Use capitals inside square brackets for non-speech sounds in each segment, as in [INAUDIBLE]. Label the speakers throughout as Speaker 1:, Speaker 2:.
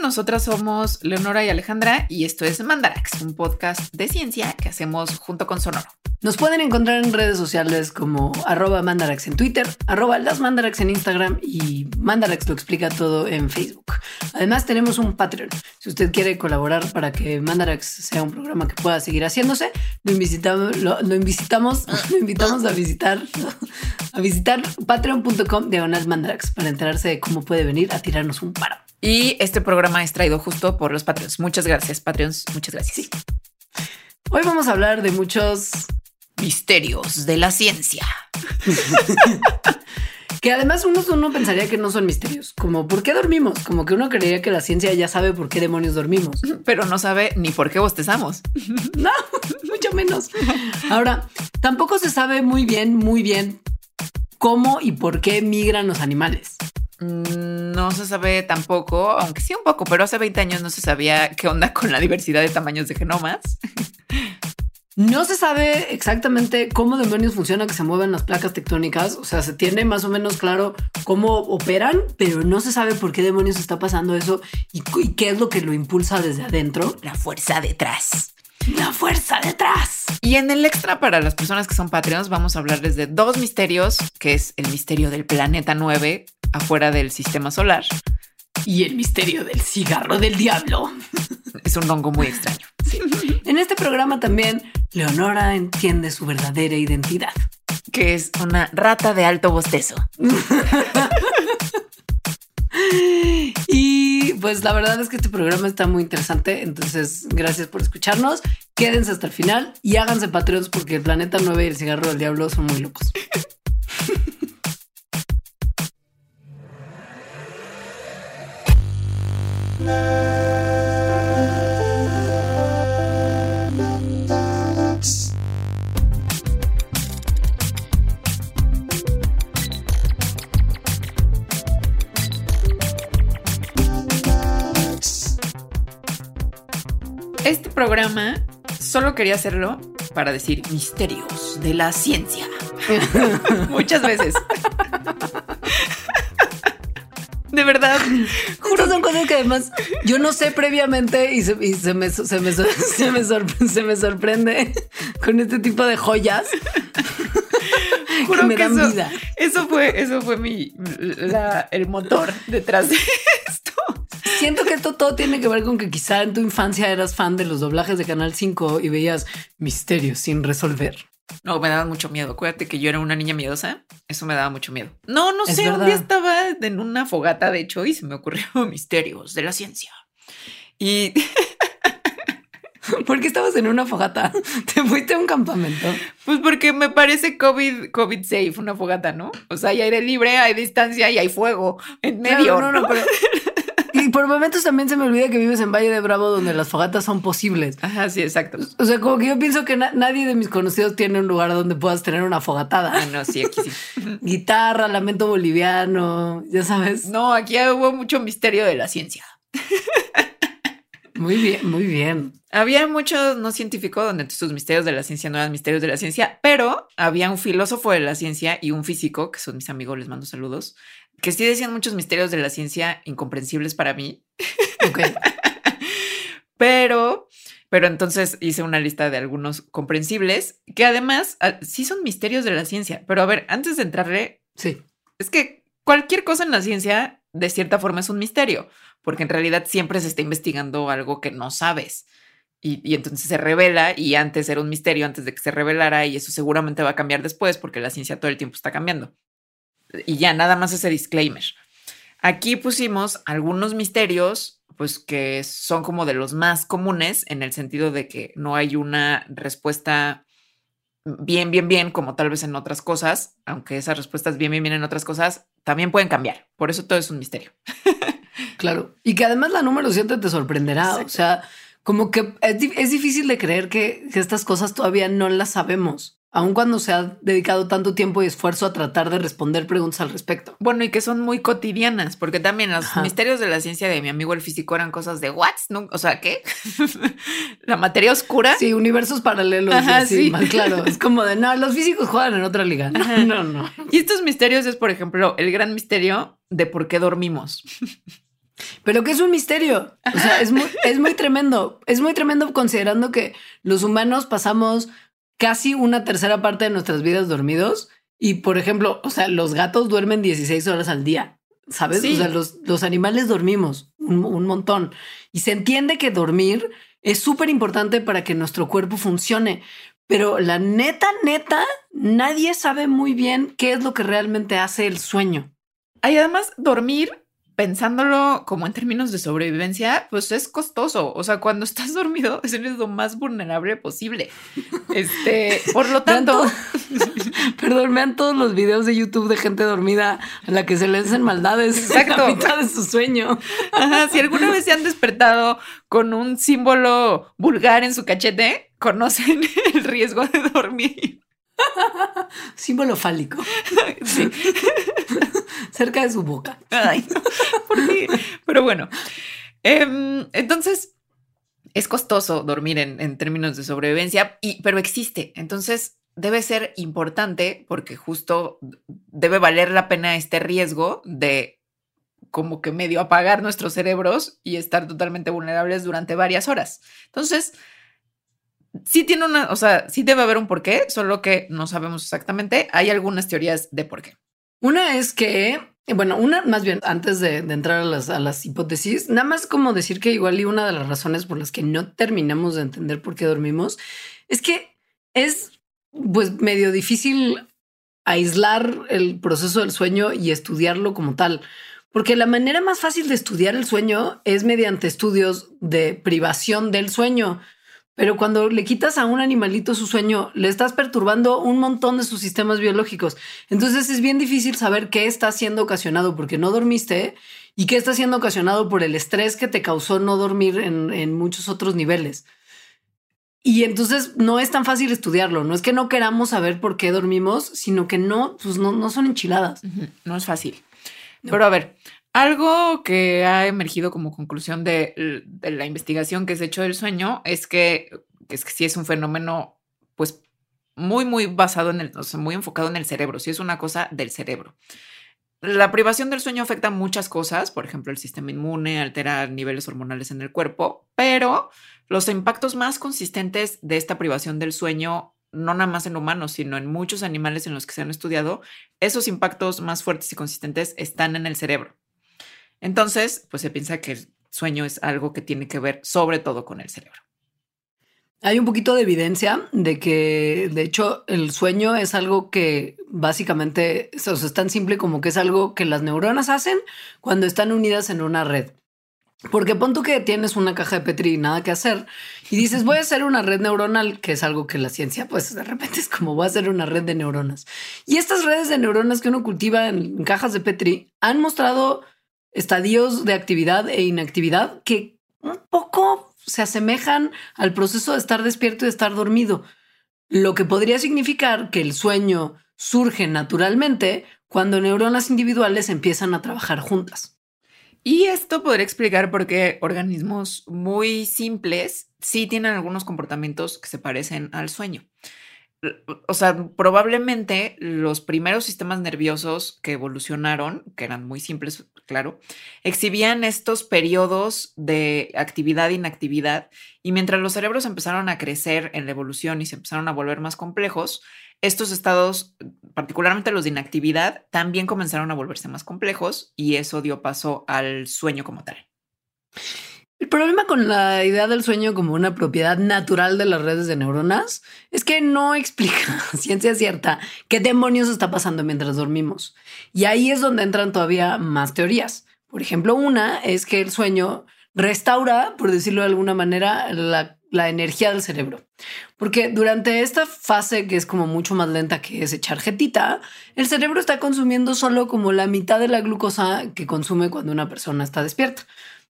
Speaker 1: Nosotras somos Leonora y Alejandra y esto es Mandarax, un podcast de ciencia que hacemos junto con Sonoro.
Speaker 2: Nos pueden encontrar en redes sociales como arroba mandarax en Twitter, arroba las mandarax en Instagram y mandarax lo explica todo en Facebook. Además tenemos un Patreon. Si usted quiere colaborar para que mandarax sea un programa que pueda seguir haciéndose, lo invitamos, invitamos, [LAUGHS] invitamos a visitar, a visitar patreon.com mandarax para enterarse de cómo puede venir a tirarnos un paro.
Speaker 1: Y este programa es traído justo por los Patreons. Muchas gracias, Patreons. Muchas gracias.
Speaker 2: Hoy vamos a hablar de muchos
Speaker 1: misterios de la ciencia. [LAUGHS]
Speaker 2: que además uno, uno pensaría que no son misterios, como por qué dormimos, como que uno creería que la ciencia ya sabe por qué demonios dormimos, [LAUGHS]
Speaker 1: pero no sabe ni por qué bostezamos. [LAUGHS]
Speaker 2: No, mucho menos. Ahora, tampoco se sabe muy bien, muy bien cómo y por qué migran los animales.
Speaker 1: Mm, no se sabe tampoco, aunque sí un poco, pero hace 20 años no se sabía qué onda con la diversidad de tamaños de genomas.
Speaker 2: No se sabe exactamente cómo demonios funciona que se mueven las placas tectónicas. O sea, se tiene más o menos claro cómo operan, pero no se sabe por qué demonios está pasando eso y, qué es lo que lo impulsa desde adentro.
Speaker 1: La fuerza detrás.
Speaker 2: La fuerza detrás.
Speaker 1: Y en el extra para las personas que son Patreons, vamos a hablarles de dos misterios, que es el misterio del planeta 9 afuera del sistema solar.
Speaker 2: Y el misterio del cigarro del diablo. [LAUGHS]
Speaker 1: Es un hongo muy extraño.
Speaker 2: En este programa también Leonora entiende su verdadera identidad.
Speaker 1: Que es una rata de alto bostezo. [LAUGHS]
Speaker 2: y pues la verdad es que este programa está muy interesante. Entonces, gracias por escucharnos. Quédense hasta el final y háganse Patreons porque el planeta 9 y el cigarro del diablo son muy locos. [LAUGHS]
Speaker 1: Este programa solo quería hacerlo para decir misterios de la ciencia. [LAUGHS] Muchas veces. [LAUGHS] De verdad.
Speaker 2: Estas son cosas que además yo no sé previamente y se, me, se, me, sorprende con este tipo de joyas. [LAUGHS]
Speaker 1: Juro que me dan vida. Eso fue, eso fue mi, el motor detrás de [LAUGHS] esto.
Speaker 2: Siento que esto todo tiene que ver con que quizá en tu infancia eras fan de los doblajes de Canal 5 y veías misterios sin resolver.
Speaker 1: No, me daba mucho miedo. Acuérdate que yo era una niña miedosa. Eso me daba mucho miedo. No, no sé. Un día estaba en una fogata, de hecho, y se me ocurrió [LAUGHS] misterios de la ciencia. Y. [LAUGHS]
Speaker 2: ¿Por qué estabas en una fogata? [LAUGHS] ¿Te fuiste a un campamento?
Speaker 1: Pues porque me parece COVID, COVID safe, una fogata, ¿no? O sea, hay aire libre, hay distancia y hay fuego en medio. no, no, pero
Speaker 2: y por momentos también se me olvida que vives en Valle de Bravo, donde las fogatas son posibles.
Speaker 1: Ajá, sí, exacto.
Speaker 2: O sea, como que yo pienso que nadie de mis conocidos tiene un lugar donde puedas tener una fogatada.
Speaker 1: Ah, no, sí, aquí sí. [LAUGHS]
Speaker 2: Guitarra, lamento boliviano, ya sabes.
Speaker 1: No, aquí hubo mucho misterio de la ciencia.
Speaker 2: Muy bien, muy bien.
Speaker 1: Había muchos no científicos donde sus misterios de la ciencia no eran misterios de la ciencia, pero había un filósofo de la ciencia y un físico, que son mis amigos, les mando saludos, que sí decían muchos misterios de la ciencia incomprensibles para mí. [LAUGHS] Pero, pero entonces hice una lista de algunos comprensibles que además ah, sí son misterios de la ciencia. Pero a ver, antes de entrarle,
Speaker 2: sí.
Speaker 1: Es que cualquier cosa en la ciencia de cierta forma es un misterio, porque en realidad siempre se está investigando algo que no sabes. Y, y, entonces se revela y antes era un misterio antes de que se revelara y eso seguramente va a cambiar después porque la ciencia todo el tiempo está cambiando y ya, nada más ese disclaimer. Aquí pusimos algunos misterios, pues que son como de los más comunes en el sentido de que no hay una respuesta bien, bien, bien, como tal vez en otras cosas, aunque esas respuestas bien, bien, bien en otras cosas, también pueden cambiar. Por eso todo es un misterio. [LAUGHS]
Speaker 2: claro. Y que además la número 7 te sorprenderá. O sea, como que es, difícil de creer que, estas cosas todavía no las sabemos aun cuando se ha dedicado tanto tiempo y esfuerzo a tratar de responder preguntas al respecto.
Speaker 1: Bueno, y que son muy cotidianas, porque también los misterios de la ciencia de mi amigo el físico eran cosas de what, ¿No? o sea, ¿qué? [LAUGHS] la materia oscura.
Speaker 2: Sí, universos paralelos. sí, Más claro. Es como de no, los físicos juegan en otra liga. No, [LAUGHS] no, no.
Speaker 1: Y estos misterios es, por ejemplo, el gran misterio de por qué dormimos.
Speaker 2: Pero que es un misterio. O sea, es muy, [LAUGHS] es muy tremendo. Es muy tremendo considerando que los humanos pasamos casi una tercera parte de nuestras vidas dormidos. Y por ejemplo, o sea, los gatos duermen 16 horas al día. ¿Sabes? O sea, los, los animales dormimos un, un montón. Y se entiende que dormir es súper importante para que nuestro cuerpo funcione. Pero la neta, neta, nadie sabe muy bien qué es lo que realmente hace el sueño.
Speaker 1: Hay además dormir pensándolo como en términos de sobrevivencia, pues es costoso. O sea, cuando estás [LAUGHS] dormido, eres lo más vulnerable posible. Este, por lo tanto, [LAUGHS]
Speaker 2: perdón, vean todos los videos de YouTube de gente dormida a la que se le hacen maldades Exacto. a mitad de su sueño.
Speaker 1: Ajá, si alguna vez se han despertado con un símbolo vulgar en su cachete, conocen [LAUGHS] el riesgo de dormir.
Speaker 2: Símbolo fálico. Sí. Cerca de su boca. [LAUGHS]
Speaker 1: Pero bueno. Em, entonces, es costoso dormir en, términos de sobrevivencia, y, pero existe. Entonces, debe ser importante porque justo debe valer la pena este riesgo de como que medio apagar nuestros cerebros y estar totalmente vulnerables durante varias horas. Entonces, sí tiene una, o sea, sí debe haber un porqué, solo que no sabemos exactamente. Hay algunas teorías de por qué.
Speaker 2: Una es que, bueno, una más bien antes de, entrar a las, a las, hipótesis, nada más como decir que igual y una de las razones por las que no terminamos de entender por qué dormimos es que es pues medio difícil aislar el proceso del sueño y estudiarlo como tal. Porque la manera más fácil de estudiar el sueño es mediante estudios de privación del sueño. Pero cuando le quitas a un animalito su sueño, le estás perturbando un montón de sus sistemas biológicos. Entonces es bien difícil saber qué está siendo ocasionado porque no dormiste y qué está siendo ocasionado por el estrés que te causó no dormir en, muchos otros niveles. Y entonces no es tan fácil estudiarlo. No es que no queramos saber por qué dormimos, sino que no, pues no, no son enchiladas.
Speaker 1: No es fácil. Pero a ver, algo que ha emergido como conclusión de, la investigación que se ha hecho del sueño es que, es que sí es un fenómeno, pues, muy, muy basado en el, muy enfocado en el cerebro, sí es una cosa del cerebro. La privación del sueño afecta muchas cosas, por ejemplo, el sistema inmune, altera niveles hormonales en el cuerpo, pero los impactos más consistentes de esta privación del sueño no nada más en humanos, sino en muchos animales en los que se han estudiado, esos impactos más fuertes y consistentes están en el cerebro. Entonces, pues se piensa que el sueño es algo que tiene que ver sobre todo con el cerebro.
Speaker 2: Hay un poquito de evidencia de que, de hecho, el sueño es algo que básicamente es tan simple como que es algo que las neuronas hacen cuando están unidas en una red. Porque pon tú que tienes una caja de Petri y nada que hacer y dices voy a hacer una red neuronal, que es algo que la ciencia, pues de repente es como voy a hacer una red de neuronas. Y estas redes de neuronas que uno cultiva en cajas de Petri han mostrado estadios de actividad e inactividad que un poco se asemejan al proceso de estar despierto y de estar dormido, lo que podría significar que el sueño surge naturalmente cuando neuronas individuales empiezan a trabajar juntas.
Speaker 1: Y esto podría explicar por qué organismos muy simples sí tienen algunos comportamientos que se parecen al sueño o sea, probablemente los primeros sistemas nerviosos que evolucionaron, que eran muy simples, claro, exhibían estos periodos de actividad e inactividad y mientras los cerebros empezaron a crecer en la evolución y se empezaron a volver más complejos, estos estados, particularmente los de inactividad, también comenzaron a volverse más complejos y eso dio paso al sueño como tal.
Speaker 2: El problema con la idea del sueño como una propiedad natural de las redes de neuronas es que no [LAUGHS] explica, ciencia cierta, qué demonios está pasando mientras dormimos. Y ahí es donde entran todavía más teorías. Por ejemplo, una es que el sueño restaura, por decirlo de alguna manera, la energía del cerebro. Porque durante esta fase que es como mucho más lenta que es echar jetita, el cerebro está consumiendo solo como la mitad de la glucosa que consume cuando una persona está despierta.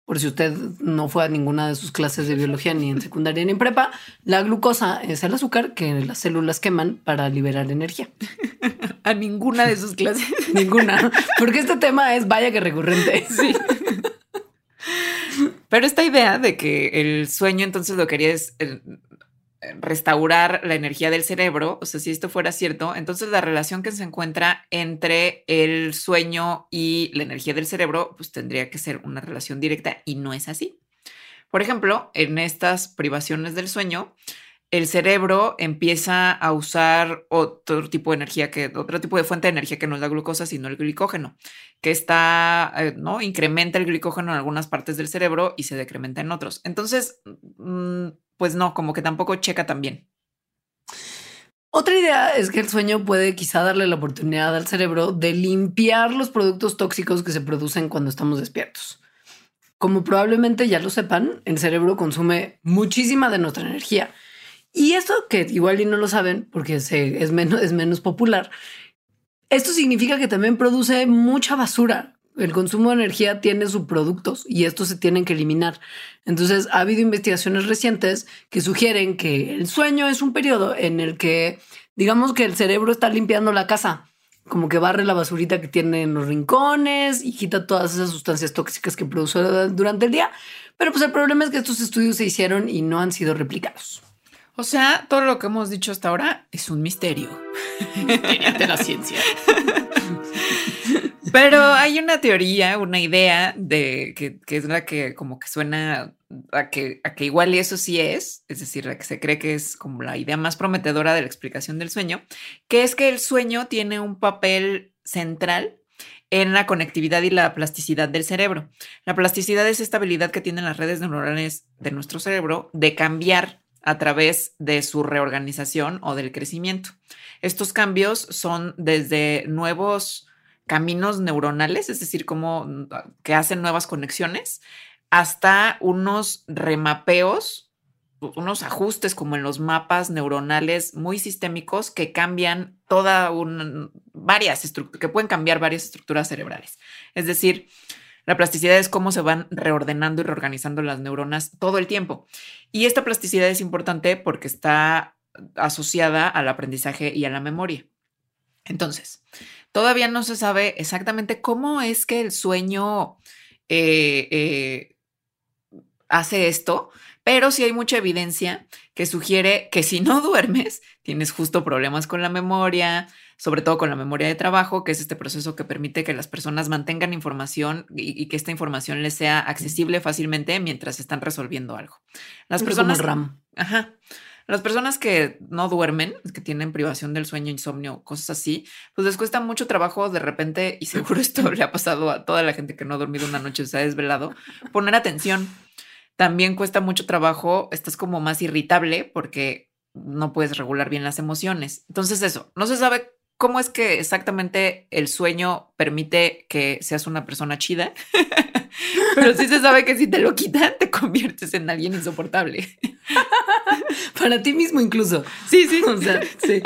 Speaker 2: Por si usted no fue a ninguna de sus clases de biología ni en secundaria ni en prepa, la glucosa es el azúcar que las células queman para liberar energía. [LAUGHS]
Speaker 1: A ninguna de sus clases. [LAUGHS]
Speaker 2: ninguna. Porque este tema es vaya que recurrente.
Speaker 1: Sí. Pero esta idea de que el sueño entonces lo quería es eh, restaurar la energía del cerebro, o sea, si esto fuera cierto, entonces la relación que se encuentra entre el sueño y la energía del cerebro, pues tendría que ser una relación directa y no es así. Por ejemplo, en estas privaciones del sueño, el cerebro empieza a usar otro tipo de energía que otro tipo de fuente de energía que no es la glucosa, sino el glicógeno, que está, eh, ¿no? Incrementa el glicógeno en algunas partes del cerebro y se decrementa en otros. Entonces, mm, pues no, como que tampoco checa tan bien.
Speaker 2: Otra idea es que el sueño puede quizá darle la oportunidad al cerebro de limpiar los productos tóxicos que se producen cuando estamos despiertos. Como probablemente ya lo sepan, el cerebro consume muchísima de nuestra energía y esto que igual y no lo saben porque es, menos, es menos popular, esto significa que también produce mucha basura. El consumo de energía tiene subproductos y estos se tienen que eliminar. Entonces, ha habido investigaciones recientes que sugieren que el sueño es un periodo en el que, digamos que el cerebro está limpiando la casa, como que barre la basurita que tiene en los rincones y quita todas esas sustancias tóxicas que produce durante el día. Pero pues el problema es que estos estudios se hicieron y no han sido replicados.
Speaker 1: O sea, todo lo que hemos dicho hasta ahora es un misterio. [LAUGHS]
Speaker 2: de la ciencia.
Speaker 1: Pero hay una teoría, una idea de que, es la que como que suena a que, a que igual y eso sí es, es decir, la que se cree que es como la idea más prometedora de la explicación del sueño, que es que el sueño tiene un papel central en la conectividad y la plasticidad del cerebro. La plasticidad es esta habilidad que tienen las redes neuronales de nuestro cerebro de cambiar a través de su reorganización o del crecimiento. Estos cambios son desde nuevos caminos neuronales, es decir, como que hacen nuevas conexiones, hasta unos remapeos, unos ajustes como en los mapas neuronales muy sistémicos que cambian toda un, varias estructuras, que pueden cambiar varias estructuras cerebrales. Es decir, la plasticidad es cómo se van reordenando y reorganizando las neuronas todo el tiempo. Y esta plasticidad es importante porque está asociada al aprendizaje y a la memoria. Entonces, todavía no se sabe exactamente cómo es que el sueño eh, eh, hace esto, pero sí hay mucha evidencia que sugiere que si no [LAUGHS] duermes, tienes justo problemas con la memoria, sobre todo con la memoria de trabajo, que es este proceso que permite que las personas mantengan información y, que esta información les sea accesible fácilmente mientras están resolviendo algo. Las personas...
Speaker 2: RAM.
Speaker 1: Ajá. Las personas que no duermen, que tienen privación del sueño, insomnio, cosas así, pues les cuesta mucho trabajo de repente, y seguro [LAUGHS] esto le ha pasado a toda la gente que no ha dormido una noche, se ha desvelado, poner atención. También cuesta mucho trabajo, estás como más irritable porque no puedes regular bien las emociones. Entonces eso, no se sabe cómo es que exactamente el sueño permite que seas una persona chida, [LAUGHS] pero sí se sabe que si te lo quitan, te conviertes en alguien insoportable. [LAUGHS]
Speaker 2: Para ti mismo incluso.
Speaker 1: Sí, sí. [LAUGHS]
Speaker 2: O sea, sí.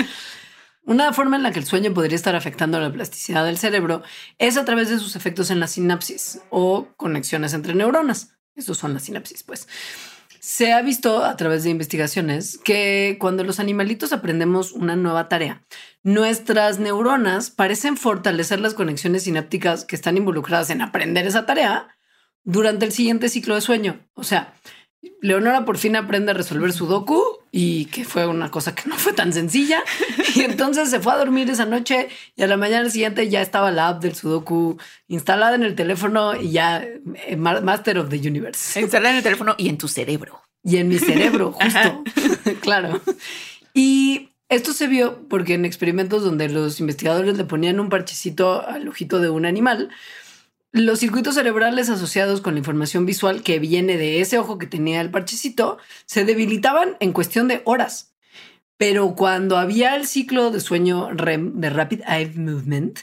Speaker 2: Una forma en la que el sueño podría estar afectando la plasticidad del cerebro es a través de sus efectos en la sinapsis o conexiones entre neuronas. Estos son las sinapsis, pues. Se ha visto a través de investigaciones que cuando los animalitos aprendemos una nueva tarea, nuestras neuronas parecen fortalecer las conexiones sinápticas que están involucradas en aprender esa tarea durante el siguiente ciclo de sueño. O sea, Leonora por fin aprende a resolver su docu y que fue una cosa que no fue tan sencilla. Y entonces se fue a dormir esa noche y a la mañana siguiente ya estaba la app del Sudoku instalada en el teléfono y ya eh, Master of the Universe. [LAUGHS]
Speaker 1: Instalada en el teléfono y en tu cerebro.
Speaker 2: Y en mi cerebro, [LAUGHS] justo. [LAUGHS] claro. Y esto se vio porque en experimentos donde los investigadores le ponían un parchecito al ojito de un animal, los circuitos cerebrales asociados con la información visual que viene de ese ojo que tenía el parchecito se debilitaban en cuestión de horas. Pero cuando había el ciclo de sueño REM, de Rapid Eye Movement,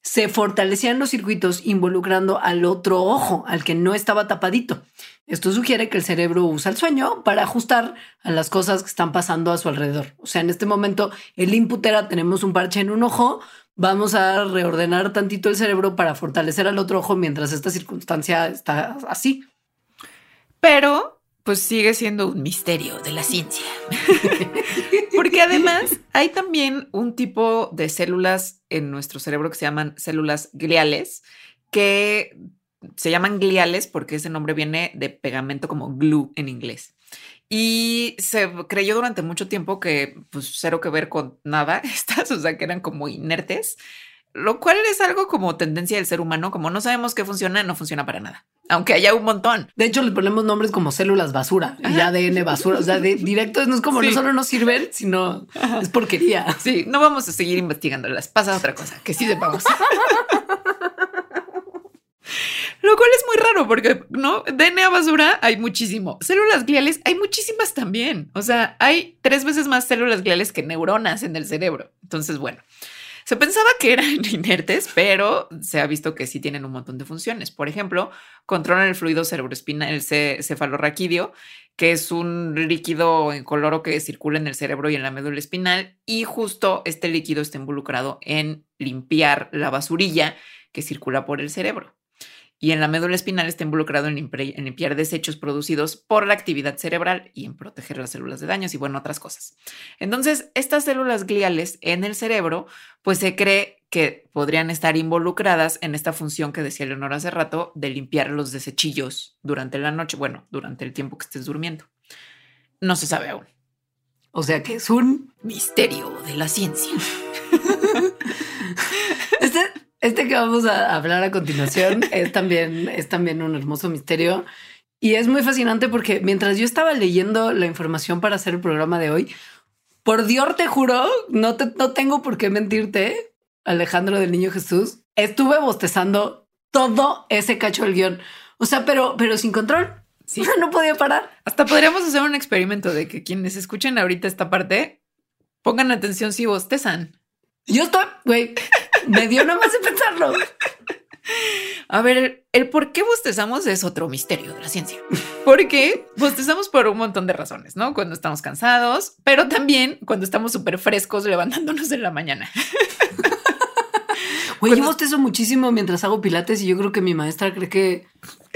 Speaker 2: se fortalecían los circuitos involucrando al otro ojo, al que no estaba tapadito. Esto sugiere que el cerebro usa el sueño para ajustar a las cosas que están pasando a su alrededor. O sea, en este momento el input era tenemos un parche en un ojo, vamos a reordenar tantito el cerebro para fortalecer al otro ojo mientras esta circunstancia está así.
Speaker 1: Pero pues sigue siendo un misterio de la ciencia. [LAUGHS] Porque además hay también un tipo de células en nuestro cerebro que se llaman células gliales, que se llaman gliales porque ese nombre viene de pegamento como glue en inglés. Y se creyó durante mucho tiempo que pues cero que ver con nada [LAUGHS] estas, o sea, que eran como inertes, lo cual es algo como tendencia del ser humano, como no sabemos qué funciona, no funciona para nada, aunque haya un montón.
Speaker 2: De hecho, le ponemos nombres como células basura y ADN basura, o sea, de directo no es como no solo no sirven, sino es porquería.
Speaker 1: Sí, no vamos a seguir investigándolas, pasa otra cosa, que sí sepamos. [LAUGHS] Lo cual es muy raro porque, ¿no? DNA basura hay muchísimo. Células gliales hay muchísimas también. O sea, hay tres veces más células gliales que neuronas en el cerebro. Entonces, bueno, se pensaba que eran [LAUGHS] inertes, pero se ha visto que sí tienen un montón de funciones. Por ejemplo, controlan el fluido cerebroespinal, el cefalorraquídeo, que es un líquido incoloro que circula en el cerebro y en la médula espinal. Y justo este líquido está involucrado en limpiar la basurilla que circula por el cerebro y en la médula espinal está involucrado en, limpiar desechos producidos por la actividad cerebral y en proteger las células de daños y bueno, otras cosas. Entonces, estas células gliales en el cerebro, pues se cree que podrían estar involucradas en esta función que decía Leonor hace rato de limpiar los desechillos durante la noche, bueno, durante el tiempo que estés durmiendo. No se sabe aún.
Speaker 2: O sea que es un
Speaker 1: misterio de la ciencia. [LAUGHS]
Speaker 2: este que vamos a hablar a continuación [LAUGHS] es también, es también un hermoso misterio y es muy fascinante porque mientras yo estaba leyendo la información para hacer el programa de hoy, por Dios te juro, no, te, no tengo por qué mentirte, Alejandro del Niño Jesús, estuve bostezando todo ese cacho del guion. O sea, pero, pero sin control. Sí. [LAUGHS] no podía parar.
Speaker 1: Hasta podríamos hacer un experimento de que quienes escuchen ahorita esta parte pongan atención si bostezan.
Speaker 2: Yo estoy, güey, me dio nada más de pensarlo.
Speaker 1: A ver, el, por qué bostezamos es otro misterio de la ciencia. Porque bostezamos por un montón de razones, ¿no? Cuando estamos cansados, pero también cuando estamos súper frescos levantándonos en la mañana. [LAUGHS]
Speaker 2: Güey, yo bostezo muchísimo mientras hago pilates y yo creo que mi maestra cree que,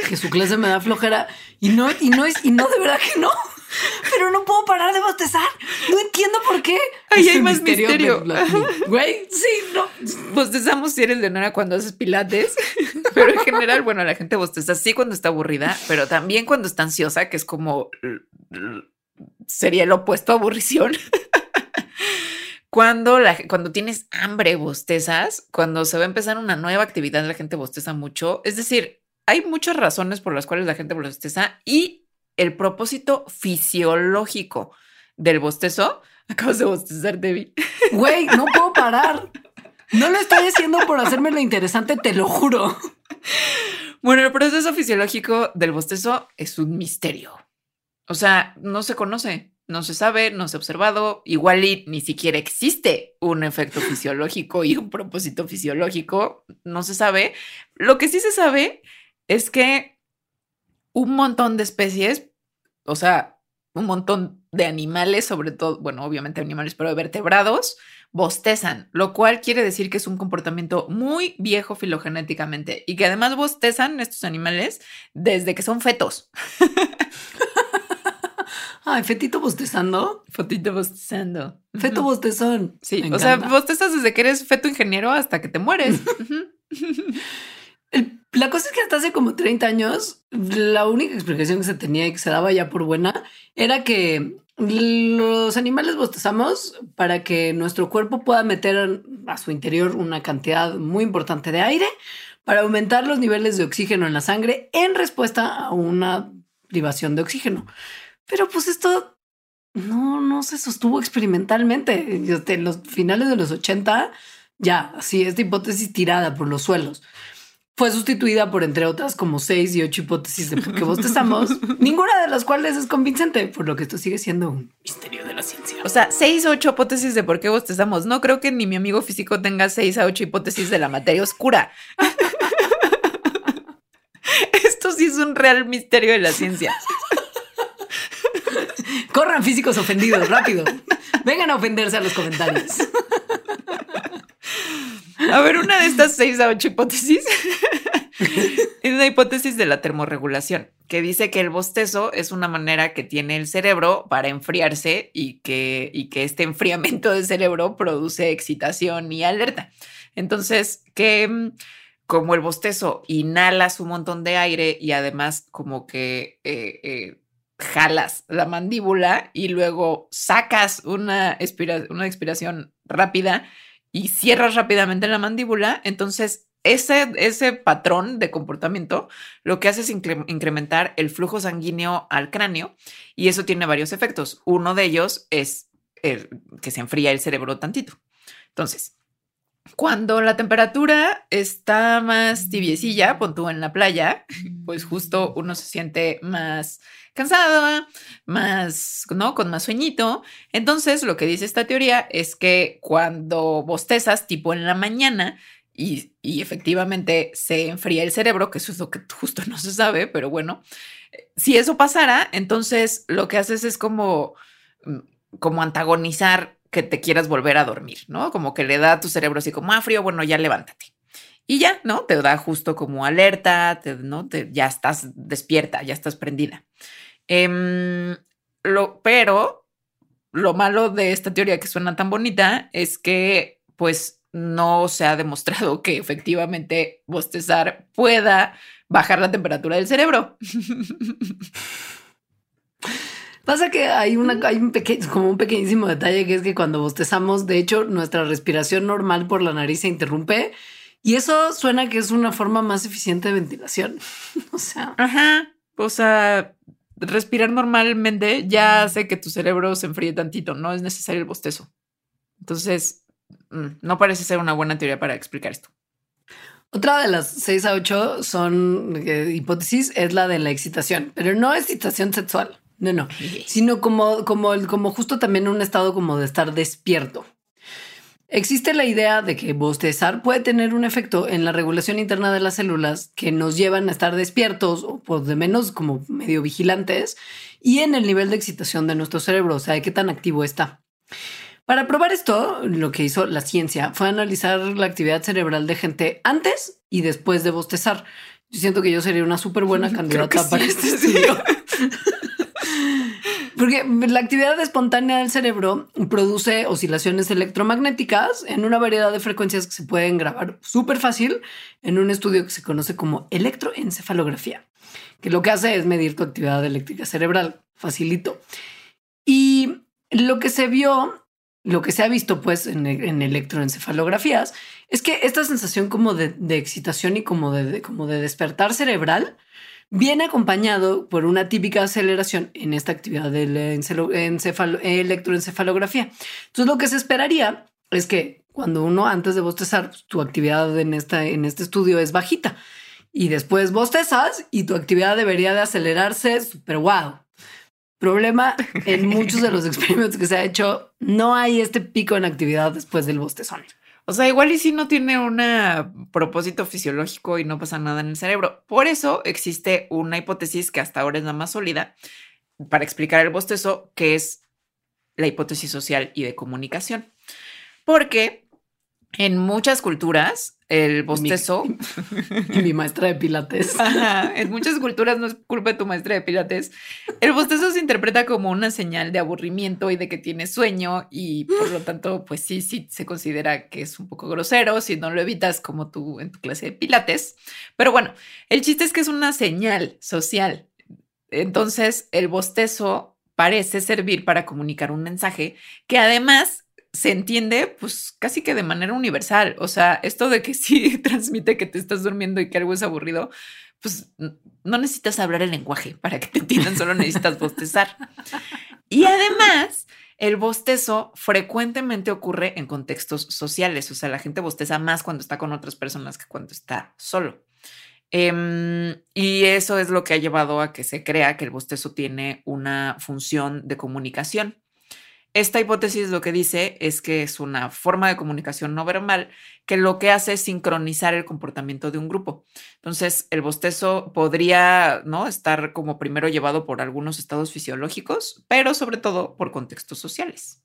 Speaker 2: que su clase me da flojera y no, y no es, y no, de verdad que no pero no puedo parar de bostezar. No entiendo por qué.
Speaker 1: Ahí hay más misterio.
Speaker 2: Güey, sí, no.
Speaker 1: Bostezamos si eres Leonora cuando haces pilates, pero en general, bueno, la gente bosteza sí cuando está aburrida, pero también cuando está ansiosa, que es como sería el opuesto a aburrición. Cuando, la, cuando tienes hambre, bostezas. Cuando se va a empezar una nueva actividad, la gente bosteza mucho. Es decir, hay muchas razones por las cuales la gente bosteza y el propósito fisiológico del bostezo. [LAUGHS] Acabas de bostezar, Debbie.
Speaker 2: Güey, no puedo [LAUGHS] parar. No lo estoy haciendo por hacerme lo interesante, te lo juro.
Speaker 1: Bueno, el proceso fisiológico del bostezo es un misterio. O sea, no se conoce, no se sabe, no se ha observado. Igual y ni siquiera existe un efecto fisiológico y un propósito fisiológico. No se sabe. Lo que sí se sabe es que un montón de especies, o sea, un montón de animales, sobre todo, bueno, obviamente animales, pero de vertebrados, bostezan, lo cual quiere decir que es un comportamiento muy viejo filogenéticamente y que además bostezan estos animales desde que son fetos. [LAUGHS]
Speaker 2: Ay, fetito bostezando.
Speaker 1: Fetito bostezando.
Speaker 2: Feto bostezón.
Speaker 1: Sí, o sea, bostezas desde que eres feto ingeniero hasta que te mueres. [LAUGHS] [LAUGHS]
Speaker 2: la cosa es que hasta hace como 30 años, la única explicación que se tenía y que se daba ya por buena era que los animales bostezamos para que nuestro cuerpo pueda meter a su interior una cantidad muy importante de aire para aumentar los niveles de oxígeno en la sangre en respuesta a una privación de oxígeno. Pero pues esto no, no se sostuvo experimentalmente. En los finales de los 80, ya, así, esta hipótesis tirada por los suelos. Fue sustituida por, entre otras, como seis y ocho hipótesis de por qué bostezamos, [LAUGHS] ninguna de las cuales es convincente, por lo que esto sigue siendo un misterio de la ciencia.
Speaker 1: O sea, seis o ocho hipótesis de por qué bostezamos. No creo que ni mi amigo físico tenga seis a ocho hipótesis de la materia oscura. [LAUGHS] Esto sí es un real misterio de la ciencia.
Speaker 2: Corran físicos ofendidos, rápido. Vengan a ofenderse a los comentarios. [LAUGHS]
Speaker 1: A ver, una de estas seis a ocho hipótesis [LAUGHS] es una hipótesis de la termorregulación, que dice que el bostezo es una manera que tiene el cerebro para enfriarse y que, y que este enfriamiento del cerebro produce excitación y alerta. Entonces, que mm, como el bostezo inhalas un montón de aire y además como que eh, eh, jalas la mandíbula y luego sacas una, una expiración rápida y cierras rápidamente la mandíbula, entonces ese, ese patrón de comportamiento lo que hace es incrementar el flujo sanguíneo al cráneo y eso tiene varios efectos. Uno de ellos es que se enfría el cerebro tantito. Entonces, cuando la temperatura está más tibiecilla, pon tú en la playa, pues justo uno se siente más cansado, más, ¿no? Con más sueñito. Entonces, lo que dice esta teoría es que cuando bostezas, tipo en la mañana, y, y, efectivamente se enfría el cerebro, que eso es lo que justo no se sabe, pero bueno, si eso pasara, entonces lo que haces es como, mm, como antagonizar que te quieras volver a dormir, ¿no? Como que le da a tu cerebro así como, ah, frío, bueno, ya levántate. Y ya, ¿no? Te da justo como alerta, ¿no? Te, ya estás despierta, ya estás prendida. Em, lo, pero lo malo de esta teoría que suena tan bonita es que, pues, no se ha demostrado [LAUGHS] que efectivamente bostezar pueda bajar la temperatura del cerebro. [LAUGHS]
Speaker 2: Pasa que hay, una, hay un pequeño, como un pequeñísimo detalle que es que cuando bostezamos, de hecho, nuestra respiración normal por la nariz se interrumpe y eso suena que es una forma más eficiente de ventilación. [LAUGHS] o sea,
Speaker 1: ajá. O sea, respirar normalmente ya hace que tu cerebro se enfríe tantito, no es necesario el bostezo. Entonces, mm, no parece ser una buena teoría para explicar esto.
Speaker 2: Otra de las seis a ocho son eh, hipótesis es la de la excitación, pero no excitación sexual. No, no, sino como, como, como justo también un estado como de estar despierto. Existe la idea de que bostezar puede tener un efecto en la regulación interna de las células que nos llevan a estar despiertos o por de menos como medio vigilantes y en el nivel de excitación de nuestro cerebro, o sea, de qué tan activo está. Para probar esto, lo que hizo la ciencia fue analizar la actividad cerebral de gente antes y después de bostezar. Yo siento que yo sería una súper buena candidata para este estudio. [LAUGHS] Porque la actividad espontánea del cerebro produce oscilaciones electromagnéticas en una variedad de frecuencias que se pueden grabar súper fácil en un estudio que se conoce como electroencefalografía, que lo que hace es medir tu actividad eléctrica cerebral. Facilito. Y lo que se vio, lo que se ha visto pues en, electroencefalografías, es que esta sensación como de, excitación y como de, como de despertar cerebral viene acompañado por una típica aceleración en esta actividad de la electroencefalografía. Entonces, lo que se esperaría es que cuando uno antes de bostezar, pues, tu actividad en, esta, en este estudio es bajita y después bostezas y tu actividad debería de acelerarse súper wow. Problema en muchos de los [LAUGHS] experimentos que se ha hecho, no hay este pico en actividad después del bostezón.
Speaker 1: O sea, igual y si no tiene un propósito fisiológico y no pasa nada en el cerebro. Por eso existe una hipótesis que hasta ahora es la más sólida para explicar el bostezo, que es la hipótesis social y de comunicación. Porque en muchas culturas el [LAUGHS] bostezo.
Speaker 2: Mi, mi maestra de pilates.
Speaker 1: en muchas culturas no es culpa de tu maestra de pilates. El bostezo se interpreta como una señal de aburrimiento y de que tienes sueño y por lo tanto, pues sí, sí se considera que es un poco grosero si no lo evitas como tú en tu clase de pilates. Pero bueno, el chiste es que es una señal social. Entonces, el bostezo parece servir para comunicar un mensaje que además se entiende pues casi que de manera universal. O sea, esto de que [LAUGHS] sí transmite que te estás durmiendo y que algo es aburrido, pues no necesitas hablar el lenguaje para que te entiendan, solo necesitas bostezar. Y además, el bostezo frecuentemente ocurre en contextos sociales, o sea, la gente bosteza más cuando está con otras personas que cuando está solo. Em, y eso es lo que ha llevado a que se crea que el bostezo tiene una función de comunicación. Esta hipótesis lo que dice es que es una forma de comunicación no verbal que lo que hace es sincronizar el comportamiento de un grupo. Entonces, el bostezo podría ¿no? estar como primero llevado por algunos estados fisiológicos, pero sobre todo por contextos sociales.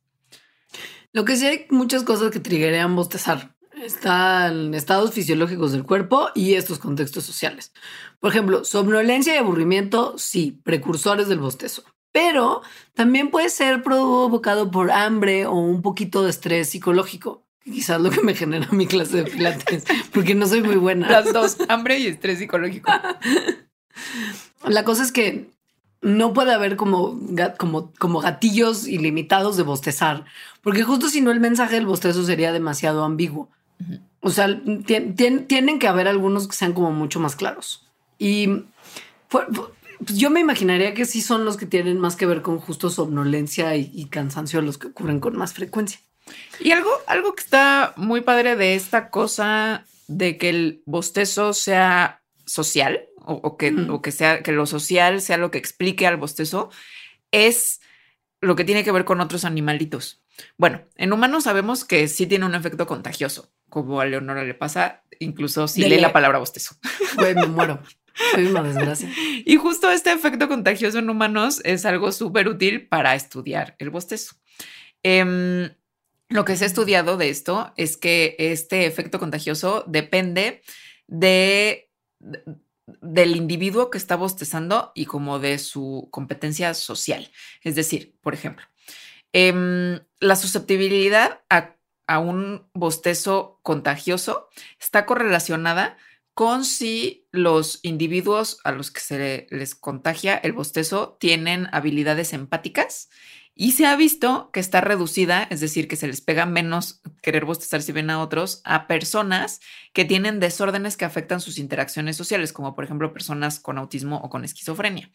Speaker 2: Lo que sí hay muchas cosas que triggerean bostezar. Están estados fisiológicos del cuerpo y estos contextos sociales. Por ejemplo, somnolencia y aburrimiento, sí, precursores del bostezo pero también puede ser provocado por hambre o un poquito de estrés psicológico. Quizás lo que me genera mi clase de pilates, [LAUGHS] porque no soy muy buena.
Speaker 1: Las dos, hambre y estrés psicológico. [LAUGHS]
Speaker 2: La cosa es que no puede haber como, como, como gatillos ilimitados de bostezar, porque justo si no el mensaje del bostezo sería demasiado ambiguo. O sea, tienen que haber algunos que sean como mucho más claros. Y pues yo me imaginaría que sí son los que tienen más que ver con justo somnolencia y, cansancio los que ocurren con más frecuencia.
Speaker 1: Y algo, algo que está muy padre de esta cosa de que el bostezo sea social o, que, o que sea que lo social sea lo que explique al bostezo es lo que tiene que ver con otros animalitos. Bueno, en humanos sabemos que sí tiene un efecto contagioso, como a Leonora le pasa, incluso si lee la palabra bostezo.
Speaker 2: Güey, me muero. [LAUGHS] Soy una desgracia.
Speaker 1: Y justo este efecto contagioso en humanos es algo súper útil para estudiar el bostezo. Em, lo que se ha estudiado de esto es que este efecto contagioso depende de, del individuo que está bostezando y como de su competencia social. Es decir, por ejemplo, em, la susceptibilidad a, a un bostezo contagioso está correlacionada con si los individuos a los que se les contagia el bostezo tienen habilidades empáticas y se ha visto que está reducida, es decir, que se les pega menos querer bostezar si ven a otros, a personas que tienen desórdenes que afectan sus interacciones sociales, como por ejemplo personas con autismo o con esquizofrenia.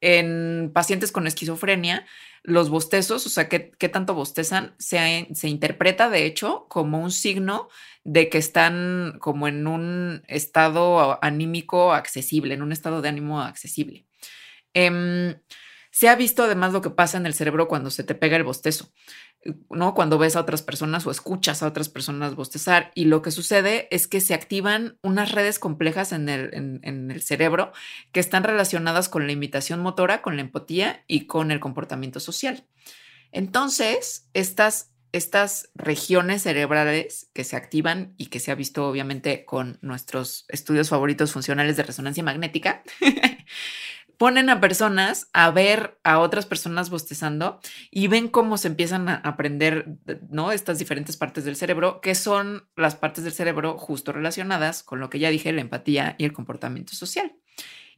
Speaker 1: En pacientes con esquizofrenia, los bostezos, o sea, qué, tanto bostezan, se, interpreta de hecho como un signo de que están como en un estado anímico accesible, en un estado de ánimo accesible. Em, se ha visto además lo que pasa en el cerebro cuando se te pega el bostezo, ¿no? Cuando ves a otras personas o escuchas a otras personas bostezar y lo que sucede es que se activan unas redes complejas en el, cerebro que están relacionadas con la imitación motora, con la empatía y con el comportamiento social. Entonces, estas estas regiones cerebrales que se activan y que se ha visto obviamente con nuestros estudios favoritos funcionales de resonancia magnética, [LAUGHS] ponen a personas a ver a otras personas bostezando y ven cómo se empiezan a aprender, ¿no? Estas diferentes partes del cerebro, que son las partes del cerebro justo relacionadas con lo que ya dije, la empatía y el comportamiento social.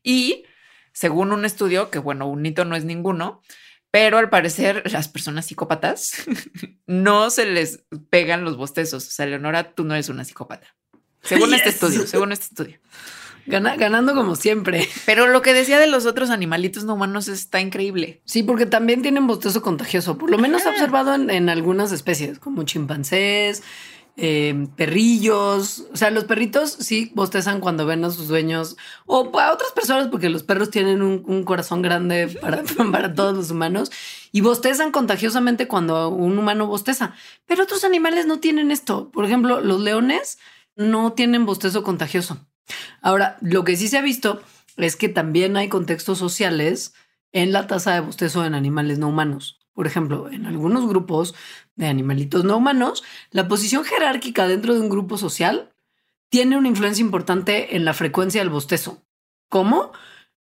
Speaker 1: Y según un estudio, que bueno, un hito no es ninguno, pero al parecer las personas psicópatas [LAUGHS] no se les pegan los bostezos. O sea, Leonora, tú no eres una psicópata. Según [LAUGHS] este estudio, según este estudio.
Speaker 2: Ganando como siempre.
Speaker 1: Pero lo que decía de los otros animalitos no humanos está increíble.
Speaker 2: Sí, porque también tienen bostezo contagioso. Por lo menos observado en, en algunas especies, como chimpancés, eh, perrillos. O sea, los perritos sí bostezan cuando ven a sus dueños o a otras personas, porque los perros tienen un, corazón grande para, [LAUGHS] para, todos los humanos y bostezan contagiosamente cuando un humano bosteza. Pero otros animales no tienen esto. Por ejemplo, los leones no tienen bostezo contagioso. Ahora, lo que sí se ha visto es que también hay contextos sociales en la tasa de bostezo en animales no humanos. Por ejemplo, en algunos grupos de animalitos no humanos, la posición jerárquica dentro de un grupo social tiene una influencia importante en la frecuencia del bostezo. ¿Cómo?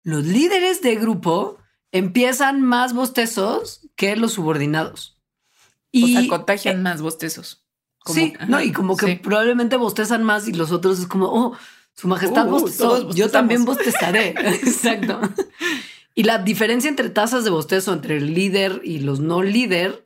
Speaker 2: Los líderes de grupo empiezan más bostezos que los subordinados.
Speaker 1: Y o sea, contagian más bostezos.
Speaker 2: sí, no, y como que probablemente bostezan más y los otros es como, oh, su majestad uh, bostezó, yo también bostezaré. [LAUGHS] Exacto. Y la diferencia entre tasas de bostezo entre el líder y los no líder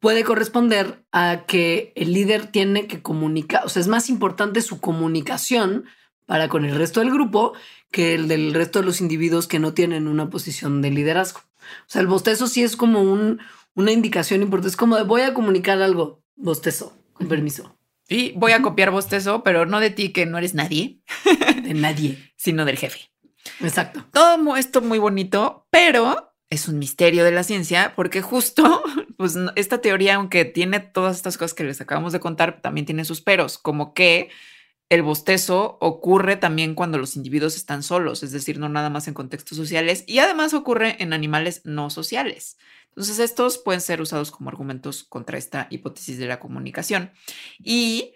Speaker 2: puede corresponder a que el líder tiene que comunicar, o sea, es más importante su comunicación para con el resto del grupo que el del resto de los individuos que no tienen una posición de liderazgo. O sea, el bostezo sí es como un, una indicación importante, es como de voy a comunicar algo, bostezo, con permiso.
Speaker 1: Y voy a copiar bostezo, pero no de ti que no eres nadie. [LAUGHS]
Speaker 2: De nadie.
Speaker 1: sino del jefe.
Speaker 2: Exacto.
Speaker 1: Todo esto muy bonito, pero es un misterio de la ciencia porque justo, [LAUGHS] pues esta teoría, aunque tiene todas estas cosas que les acabamos de contar, también tiene sus peros, como que el bostezo ocurre también cuando los individuos están solos, es decir, no nada más en contextos sociales y además ocurre en animales no sociales. Entonces, estos pueden ser usados como argumentos contra esta hipótesis de la comunicación y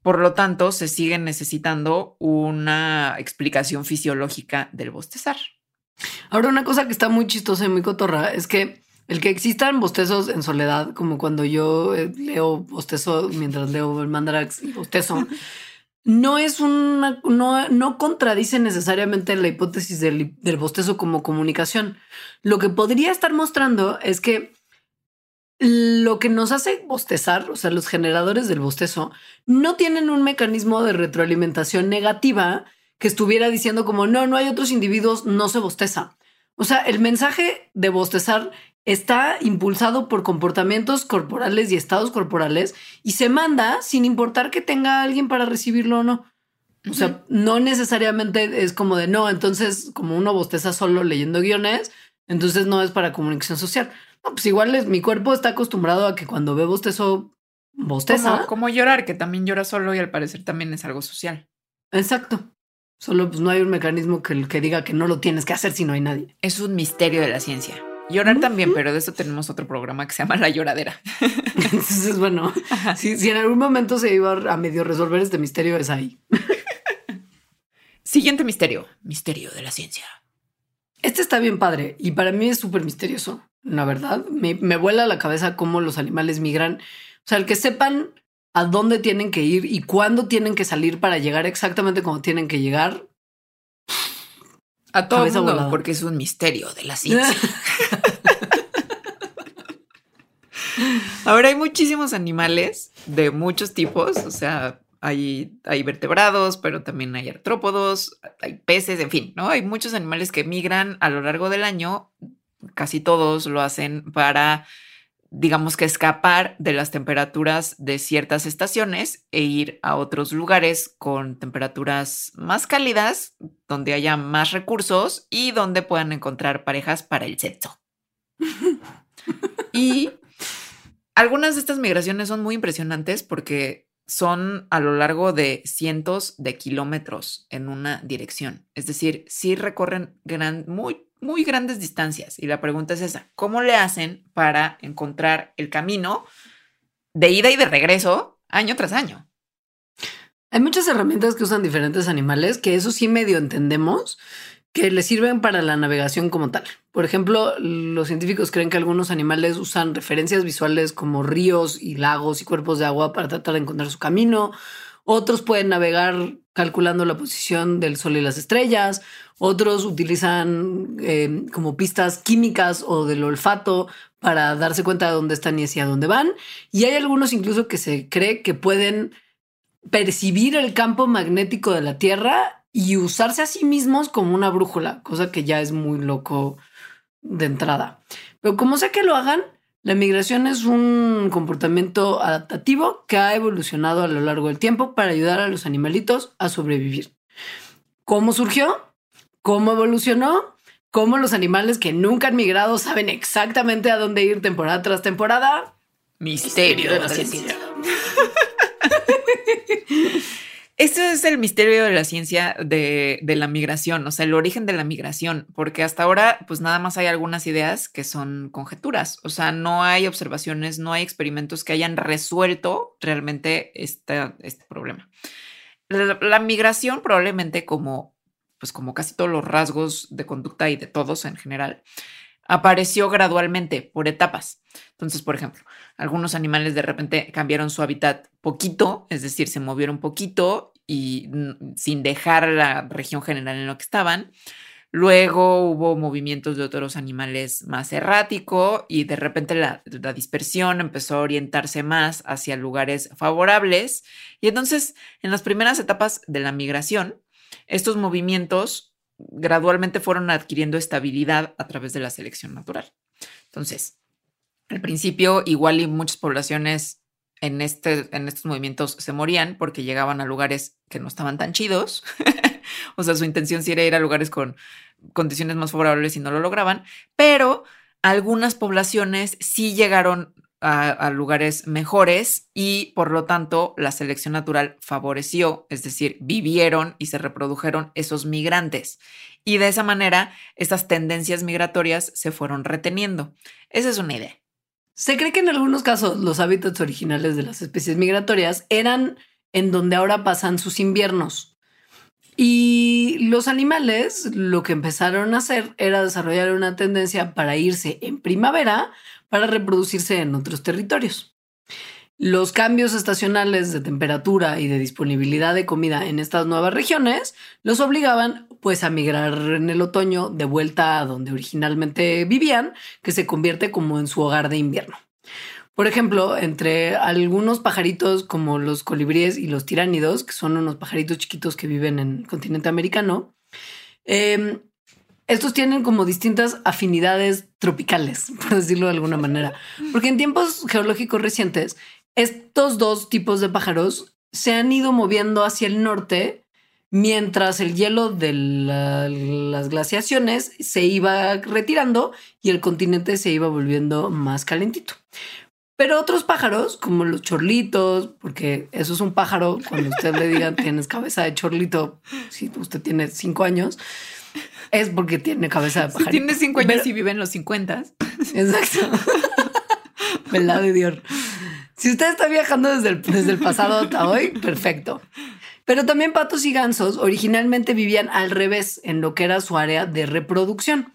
Speaker 1: por lo tanto se sigue necesitando una explicación fisiológica del bostezar.
Speaker 2: Ahora, una cosa que está muy chistosa y muy cotorra es que el que existan bostezos en soledad, como cuando yo eh, leo bostezo mientras leo el mandarax y bostezo, [LAUGHS] no es una, no, no contradice necesariamente la hipótesis del, del bostezo como comunicación. Lo que podría estar mostrando es que lo que nos hace bostezar, o sea, los generadores del bostezo, no tienen un mecanismo de retroalimentación negativa que estuviera diciendo como, no, no hay otros individuos, no se bosteza. O sea, el mensaje de bostezar está impulsado por comportamientos corporales y estados corporales y se manda sin importar que tenga alguien para recibirlo o no. O sea, no necesariamente es como de no, entonces como uno bosteza solo leyendo guiones, entonces no es para comunicación social. No, pues igual es, mi cuerpo está acostumbrado a que cuando ve bostezo, bosteza.
Speaker 1: Como, como llorar, que también llora solo y al parecer también es algo social.
Speaker 2: Exacto. Solo pues no hay un mecanismo que, que diga que no lo tienes que hacer si no hay nadie.
Speaker 1: Es un misterio de la ciencia. Llorar también, pero de eso tenemos otro programa que se llama La Lloradera. [LAUGHS]
Speaker 2: Entonces, bueno, [LAUGHS] si, si, en algún momento se iba a medio resolver este misterio, es ahí. [LAUGHS]
Speaker 1: Siguiente misterio, misterio de la ciencia.
Speaker 2: Este está bien padre y para mí es súper misterioso, la verdad. Me, me vuela la cabeza cómo los animales migran. O sea, el que sepan a dónde tienen que ir y cuándo tienen que salir para llegar exactamente como tienen que llegar,
Speaker 1: a todo el mundo, porque es un misterio de la ciencia. [LAUGHS] Ahora hay muchísimos animales de muchos tipos, o sea, hay, hay vertebrados, pero también hay artrópodos, hay peces, en fin, ¿no? Hay muchos animales que migran a lo largo del año, casi todos lo hacen para digamos que escapar de las temperaturas de ciertas estaciones e ir a otros lugares con temperaturas más cálidas, donde haya más recursos y donde puedan encontrar parejas para el sexo. [LAUGHS] y algunas de estas migraciones son muy impresionantes porque son a lo largo de cientos de kilómetros en una dirección. Es decir, sí recorren gran, muy, muy grandes distancias. Y la pregunta es esa, ¿cómo le hacen para encontrar el camino de ida y de regreso año tras año?
Speaker 2: Hay muchas herramientas que usan diferentes animales, que eso sí medio entendemos, que les sirven para la navegación como tal. Por ejemplo, los científicos creen que algunos animales usan referencias visuales como ríos y lagos y cuerpos de agua para tratar de encontrar su camino. Otros pueden navegar calculando la posición del sol y las estrellas. Otros utilizan eh, como pistas químicas o del olfato para darse cuenta de dónde están y hacia dónde van. Y hay algunos incluso que se cree que pueden percibir el campo magnético de la Tierra y usarse a sí mismos como una brújula, cosa que ya es muy loco de entrada. Pero como sea que lo hagan, la migración es un comportamiento adaptativo que ha evolucionado a lo largo del tiempo para ayudar a los animalitos a sobrevivir. ¿Cómo surgió? ¿Cómo evolucionó? ¿Cómo los animales que nunca han migrado saben exactamente a dónde ir temporada tras temporada?
Speaker 1: Misterio, de la ciencia. [LAUGHS] Esto es el misterio de la ciencia de, la migración, o sea, el origen de la migración, porque hasta ahora, pues nada más hay algunas ideas que son conjeturas, o sea, no hay observaciones, no hay experimentos que hayan resuelto realmente este, problema. La, la, migración probablemente como, pues como casi todos los rasgos de conducta y de todos en general, apareció gradualmente por etapas. Entonces, por ejemplo, algunos animales de repente cambiaron su hábitat poquito, es decir, se movieron poquito y sin dejar la región general en lo que estaban. Luego hubo movimientos de otros animales más errático y de repente la, la, dispersión empezó a orientarse más hacia lugares favorables. Y entonces, en las primeras etapas de la migración, estos movimientos gradualmente fueron adquiriendo estabilidad a través de la selección natural. Entonces, al principio, igual y muchas poblaciones en, este, en estos movimientos se morían porque llegaban a lugares que no estaban tan chidos [LAUGHS] o sea, su intención sí era ir a lugares con condiciones más favorables y no lo lograban, pero algunas poblaciones sí llegaron a, lugares mejores y por lo tanto la selección natural favoreció, es decir, vivieron y se reprodujeron esos migrantes. Y de esa manera, estas tendencias migratorias se fueron reteniendo. Esa es una idea.
Speaker 2: Se cree que en algunos casos los hábitats originales de las especies migratorias eran en donde ahora pasan sus inviernos. Y los animales lo que empezaron a hacer era desarrollar una tendencia para irse en primavera para reproducirse en otros territorios. Los cambios estacionales de temperatura y de disponibilidad de comida en estas nuevas regiones los obligaban pues a migrar en el otoño de vuelta a donde originalmente vivían, que se convierte como en su hogar de invierno. Por ejemplo, entre algunos pajaritos como los colibríes y los tiránidos, que son unos pajaritos chiquitos que viven en el continente americano, eh, estos tienen como distintas afinidades tropicales, [LAUGHS] por decirlo de alguna manera. Porque en tiempos geológicos recientes, estos dos tipos de pájaros se han ido moviendo hacia el norte mientras el hielo de las glaciaciones se iba retirando y el continente se iba volviendo más calentito. Pero otros pájaros, como los chorlitos, porque eso es un pájaro, cuando usted le diga tienes cabeza de chorlito, si usted tiene cinco años, es porque tiene cabeza de pajarito.
Speaker 1: tiene cinco años y vive en los 50.
Speaker 2: Exacto. Velado de Dios. Si usted está viajando desde el, desde el pasado hasta hoy, perfecto. Pero también patos y gansos originalmente vivían al revés en lo que era su área de reproducción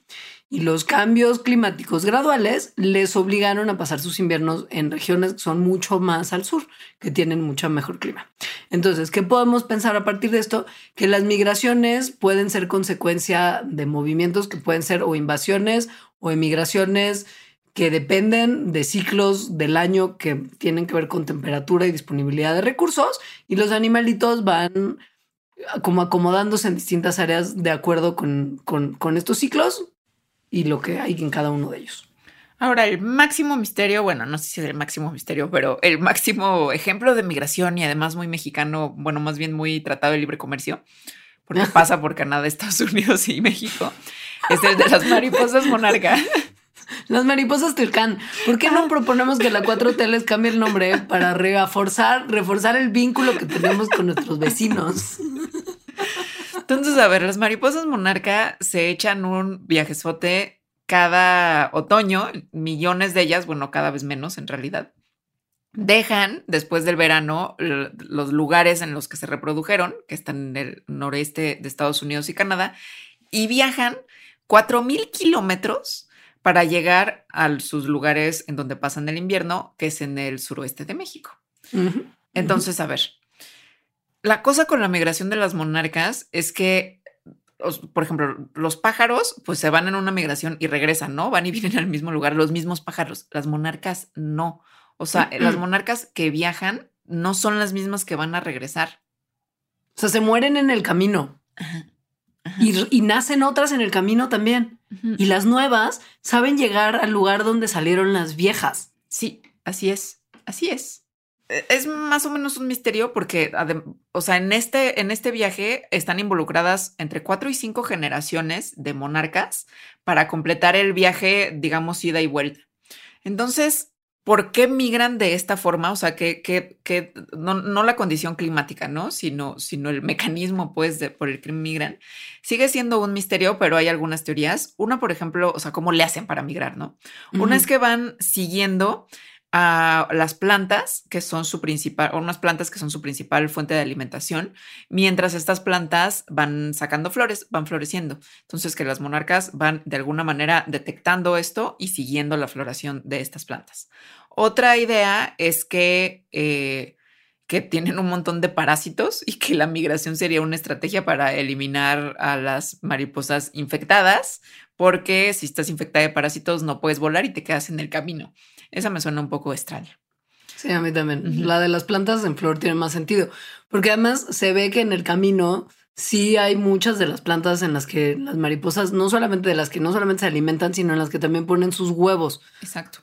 Speaker 2: y los cambios climáticos graduales les obligaron a pasar sus inviernos en regiones que son mucho más al sur, que tienen mucho mejor clima. Entonces, ¿qué podemos pensar a partir de esto? Que las migraciones pueden ser consecuencia de movimientos que pueden ser o invasiones o emigraciones que dependen de ciclos del año que tienen que ver con temperatura y disponibilidad de recursos y los animalitos van como acomodándose en distintas áreas de acuerdo con, con, con estos ciclos y lo que hay en cada uno de ellos.
Speaker 1: Ahora, el máximo misterio, bueno, no sé si es el máximo misterio, pero el máximo ejemplo de migración y además muy mexicano, bueno, más bien muy tratado de libre comercio, porque [LAUGHS] pasa por Canadá, Estados Unidos y México, es el de las mariposas monarca.
Speaker 2: Las mariposas Turcán. ¿Por qué no ah. proponemos que la 4T les cambie el nombre para reforzar, reforzar el vínculo que tenemos con nuestros vecinos?
Speaker 1: Entonces, a ver, las mariposas monarca se echan un viajezote cada otoño, millones de ellas, bueno, cada vez menos en realidad. Dejan después del verano los lugares en los que se reprodujeron, que están en el noreste de Estados Unidos y Canadá, y viajan 4.000 kilómetros para llegar a sus lugares en donde pasan el invierno, que es en el suroeste de México. Entonces, a ver, la cosa con la migración de las monarcas es que, por ejemplo, los pájaros pues se van en una migración y regresan, ¿no? Van y vienen al mismo lugar, los mismos pájaros. Las monarcas no. O sea, las monarcas que viajan no son las mismas que van a regresar.
Speaker 2: O sea, se mueren en el camino. Y, nacen otras en el camino también. Y las nuevas saben llegar al lugar donde salieron las viejas.
Speaker 1: Sí, así es. Así es. E, es más o menos un misterio porque, o sea, en este, en este viaje están involucradas entre cuatro y cinco generaciones de monarcas para completar el viaje, digamos, ida y vuelta. Entonces, ¿por qué migran de esta forma? O sea, que, que, no, no, la condición climática, ¿no? Sino, sino el mecanismo, pues, de, por el que migran. Sigue siendo un misterio, pero hay algunas teorías. Una, por ejemplo, o sea, cómo le hacen para migrar, ¿no? Una es que van siguiendo a las plantas que son su principal, o unas plantas que son su principal fuente de alimentación, mientras estas plantas van sacando flores, van floreciendo. Entonces que las monarcas van de alguna manera detectando esto y siguiendo la floración de estas plantas. Otra idea es que, eh, que tienen un montón de parásitos y que la migración sería una estrategia para eliminar a las mariposas infectadas, porque si estás infectada de parásitos no puedes volar y te quedas en el camino. Esa me suena un poco extraña.
Speaker 2: Sí, a mí también. La de las plantas en flor tiene más sentido, porque además se ve que en el camino sí hay muchas de las plantas en las que las mariposas, no solamente de las que no solamente se alimentan, sino en las que también ponen sus huevos.
Speaker 1: Exacto.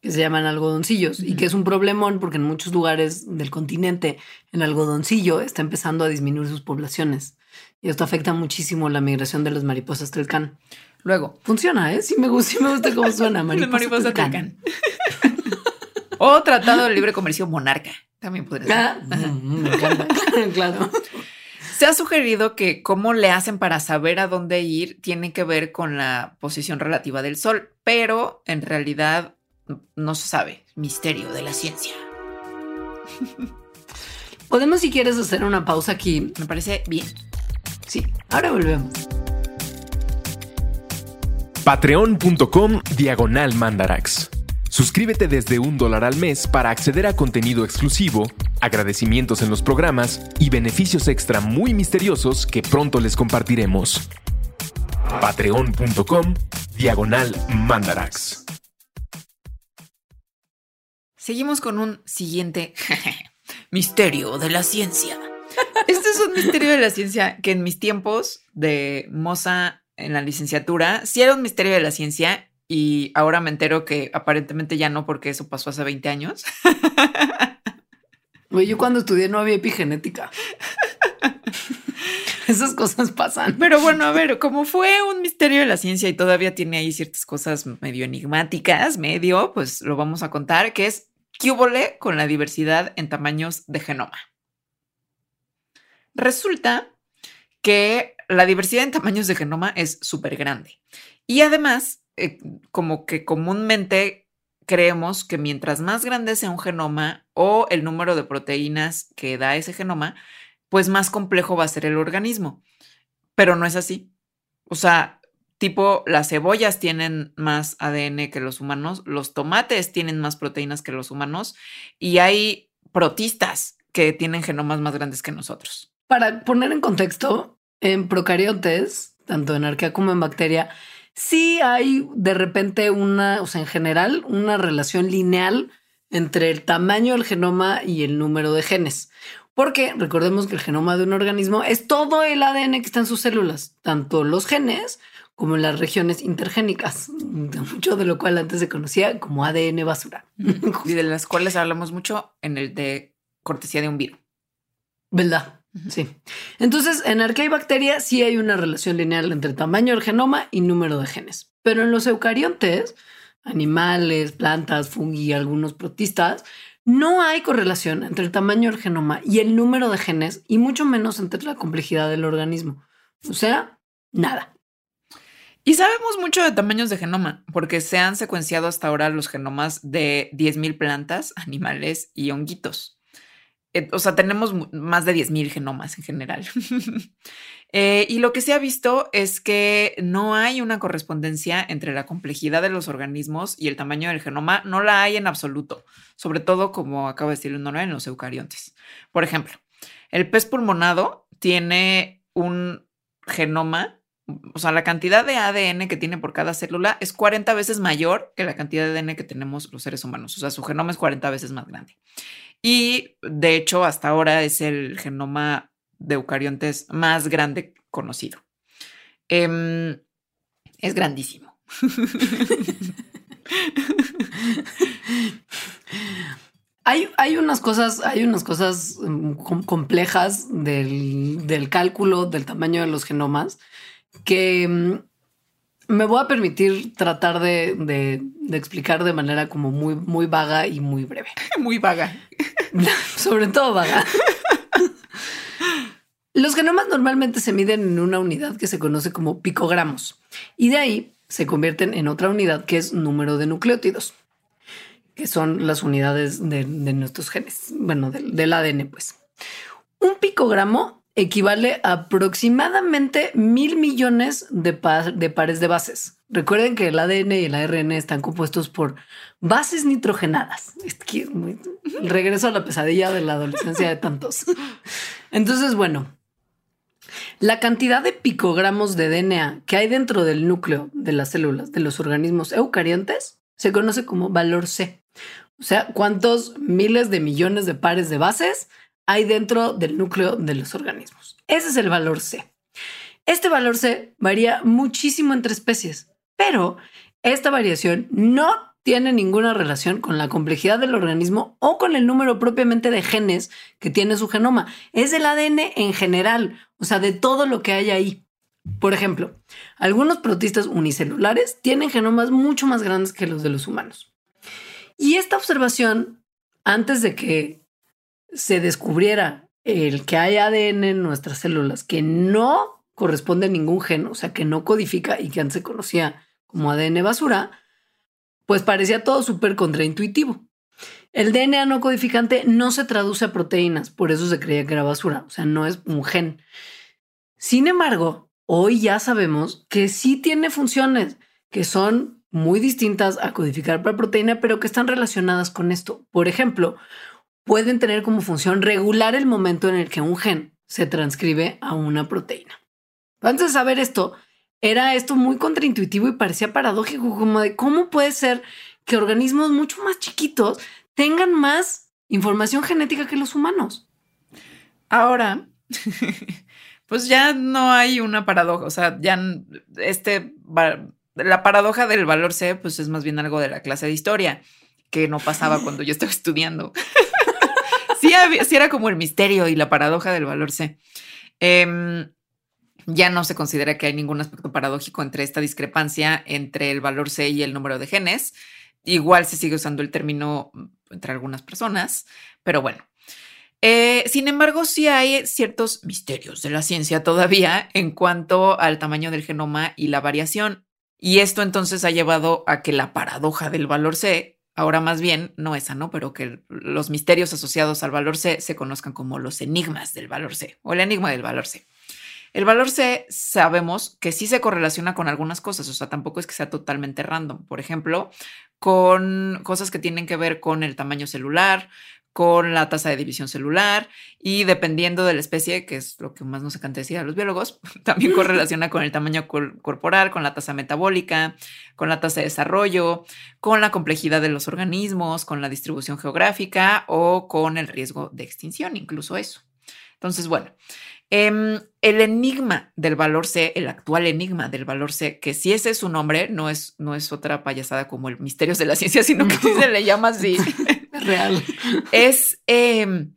Speaker 2: que se llaman algodoncillos y que es un problemón porque en muchos lugares del continente el algodoncillo está empezando a disminuir sus poblaciones y esto afecta muchísimo la migración de las mariposas telcán.
Speaker 1: Luego.
Speaker 2: Funciona, ¿eh? Sí me gusta, sí me gusta cómo suena. [LAUGHS] Mariposa,
Speaker 1: mariposa telcán. [LAUGHS] o Tratado de Libre Comercio Monarca. También podría ser.
Speaker 2: Ah, mm, me encanta. [LAUGHS] claro.
Speaker 1: Se ha sugerido que cómo le hacen para saber a dónde ir tiene que ver con la posición relativa del Sol, pero en realidad no se sabe. Misterio de la ciencia.
Speaker 2: Podemos, si quieres, hacer una pausa aquí.
Speaker 1: Me parece bien.
Speaker 2: Sí, ahora volvemos.
Speaker 3: Patreon.com Diagonal Mandarax. Suscríbete desde un dólar al mes para acceder a contenido exclusivo, agradecimientos en los programas y beneficios extra muy misteriosos que pronto les compartiremos. Patreon.com Diagonal Mandarax.
Speaker 1: Seguimos con un siguiente [LAUGHS] misterio de la ciencia. Este es un misterio de la ciencia que en mis tiempos de moza en la licenciatura sí era un misterio de la ciencia y ahora me entero que aparentemente ya no, porque eso pasó hace 20 años. [LAUGHS]
Speaker 2: Güey, yo cuando estudié no había epigenética. [LAUGHS] Esas cosas pasan.
Speaker 1: Pero bueno, a ver, como fue un misterio de la ciencia y todavía tiene ahí ciertas cosas medio enigmáticas, medio, pues lo vamos a contar, que es ¿qué con la diversidad en tamaños de genoma? Resulta que la diversidad en tamaños de genoma es súper grande. Y además, eh, como que comúnmente creemos que mientras más grande sea un genoma o el número de proteínas que da ese genoma, pues más complejo va a ser el organismo. Pero no es así. O sea, tipo, las cebollas tienen más ADN que los humanos, los tomates tienen más proteínas que los humanos y hay protistas que tienen genomas más grandes que nosotros.
Speaker 2: Para poner en contexto, en procariotes, tanto en arquea como en bacteria, sí hay de repente una, o sea, en general, una relación lineal entre el tamaño del genoma y el número de genes. Porque recordemos que el genoma de un organismo es todo el ADN que está en sus células, tanto los genes como las regiones intergénicas, [LAUGHS] mucho de lo cual antes se conocía como ADN basura. [LAUGHS]
Speaker 1: Y de las cuales hablamos mucho en el de cortesía de un virus.
Speaker 2: ¿Verdad? Sí. Entonces, en arquea y bacteria sí hay una relación lineal entre tamaño del genoma y número de genes. Pero en los eucariontes, animales, plantas, fungi, algunos protistas, no hay correlación entre el tamaño del genoma y el número de genes y mucho menos entre la complejidad del organismo. O sea, nada.
Speaker 1: Y sabemos mucho de tamaños de genoma, porque se han secuenciado hasta ahora los genomas de 10.000 plantas, [LAUGHS] animales y honguitos. Eh, o sea, tenemos más de 10.000 genomas en general. [LAUGHS] Eh, y lo que se ha visto es que no hay una correspondencia entre la complejidad de los organismos y el tamaño del genoma. No la hay en absoluto, sobre todo, como acaba de decir Nora, en los eucariontes. Por ejemplo, el pez pulmonado tiene un genoma o sea, la cantidad de ADN que tiene por cada célula es 40 veces mayor que la cantidad de ADN que tenemos los seres humanos. O sea, su genoma es 40 veces más grande. Y de hecho, hasta ahora es el genoma de eucariontes más grande conocido. Em, es grandísimo. [LAUGHS]
Speaker 2: Hay, hay, unas cosas, hay unas cosas em, complejas del, del, cálculo del tamaño de los genomas que em, me voy a permitir tratar de, explicar de manera como muy, muy vaga y muy breve. [LAUGHS]
Speaker 1: Muy vaga. [LAUGHS]
Speaker 2: Sobre todo vaga. Los genomas normalmente se miden en una unidad que se conoce como picogramos y de ahí se convierten en otra unidad que es número de nucleótidos, que son las unidades de, nuestros genes, bueno, del, del ADN pues. Un picogramo equivale a aproximadamente mil millones de, de, pares de bases. Recuerden que el ADN y el ARN están compuestos por bases nitrogenadas. regreso a la pesadilla de la adolescencia de tantos. Entonces, bueno, la cantidad de picogramos de DNA que hay dentro del núcleo de las células de los organismos eucariontes se conoce como valor C. O sea, cuántos miles de millones de pares de bases hay dentro del núcleo de los organismos. Ese es el valor C. Este valor C varía muchísimo entre especies, pero esta variación no tiene ninguna relación con la complejidad del organismo o con el número propiamente de genes que tiene su genoma. Es el ADN en general, o sea, de todo lo que hay ahí. Por ejemplo, algunos protistas unicelulares tienen genomas mucho más grandes que los de los humanos. Y esta observación, antes de que se descubriera el que hay ADN en nuestras células que no corresponde a ningún gen, o sea, que no codifica y que antes se conocía como ADN basura, pues parecía todo súper contraintuitivo. El DNA no codificante no se traduce a proteínas, por eso se creía que era basura, o sea, no es un gen. Sin embargo, hoy ya sabemos que sí tiene funciones que son muy distintas a codificar para proteína, pero que están relacionadas con esto. Por ejemplo, pueden tener como función regular el momento en el que un gen se transcribe a una proteína. Antes de saber esto, era esto muy contraintuitivo y parecía paradójico, como de cómo puede ser que organismos mucho más chiquitos tengan más información genética que los humanos.
Speaker 1: Ahora, [LAUGHS] pues ya no hay una paradoja, o sea, ya este, la paradoja del valor C, pues es más bien algo de la clase de historia, que no pasaba cuando yo estaba estudiando. [LAUGHS] sí, era como el misterio y la paradoja del valor C. Em, ya no se considera que hay ningún aspecto paradójico entre esta discrepancia entre el valor C y el número de genes. Igual se sigue usando el término mm, entre algunas personas, pero bueno. Eh, sin embargo, sí hay ciertos misterios de la ciencia todavía en cuanto al tamaño del genoma y la variación. Y esto entonces ha llevado a que la paradoja del valor C, ahora más bien, no esa, ¿no? Pero que los misterios asociados al valor C se conozcan como los enigmas del valor C o el enigma del valor C. El valor C sabemos que sí se correlaciona con algunas cosas, o sea, tampoco es que sea totalmente random. Por ejemplo, con cosas que tienen que ver con el tamaño celular, con la tasa de división celular y dependiendo de la especie, que es lo que más nos encanta decir a los biólogos, [LAUGHS] también correlaciona con el tamaño corporal, con la tasa metabólica, con la tasa de desarrollo, con la complejidad de los organismos, con la distribución geográfica o con el riesgo de extinción, incluso eso. Entonces, bueno, Em, el enigma del valor C, el actual enigma del valor C, que si ese es su nombre, no es, no es otra payasada como el misterio de la ciencia, sino que se le llama así. [LAUGHS] [LAUGHS]
Speaker 2: Real.
Speaker 1: Es, em,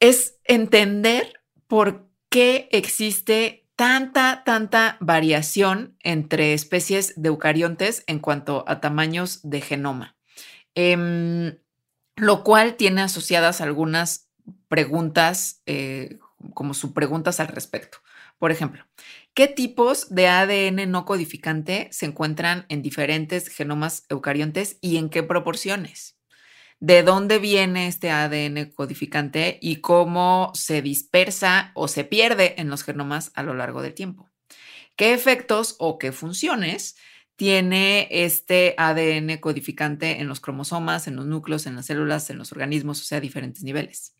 Speaker 1: es entender por qué existe tanta, tanta variación entre especies de eucariontes en cuanto a tamaños de genoma. Em, lo cual tiene asociadas algunas preguntas eh, como sus preguntas al respecto. Por ejemplo, ¿qué tipos de ADN no codificante se encuentran en diferentes genomas eucariontes y en qué proporciones? ¿De dónde viene este ADN codificante y cómo se dispersa o se pierde en los genomas a lo largo del tiempo? ¿Qué efectos o qué funciones tiene este ADN codificante en los cromosomas, en los núcleos, en las células, en los organismos, o sea, a diferentes niveles?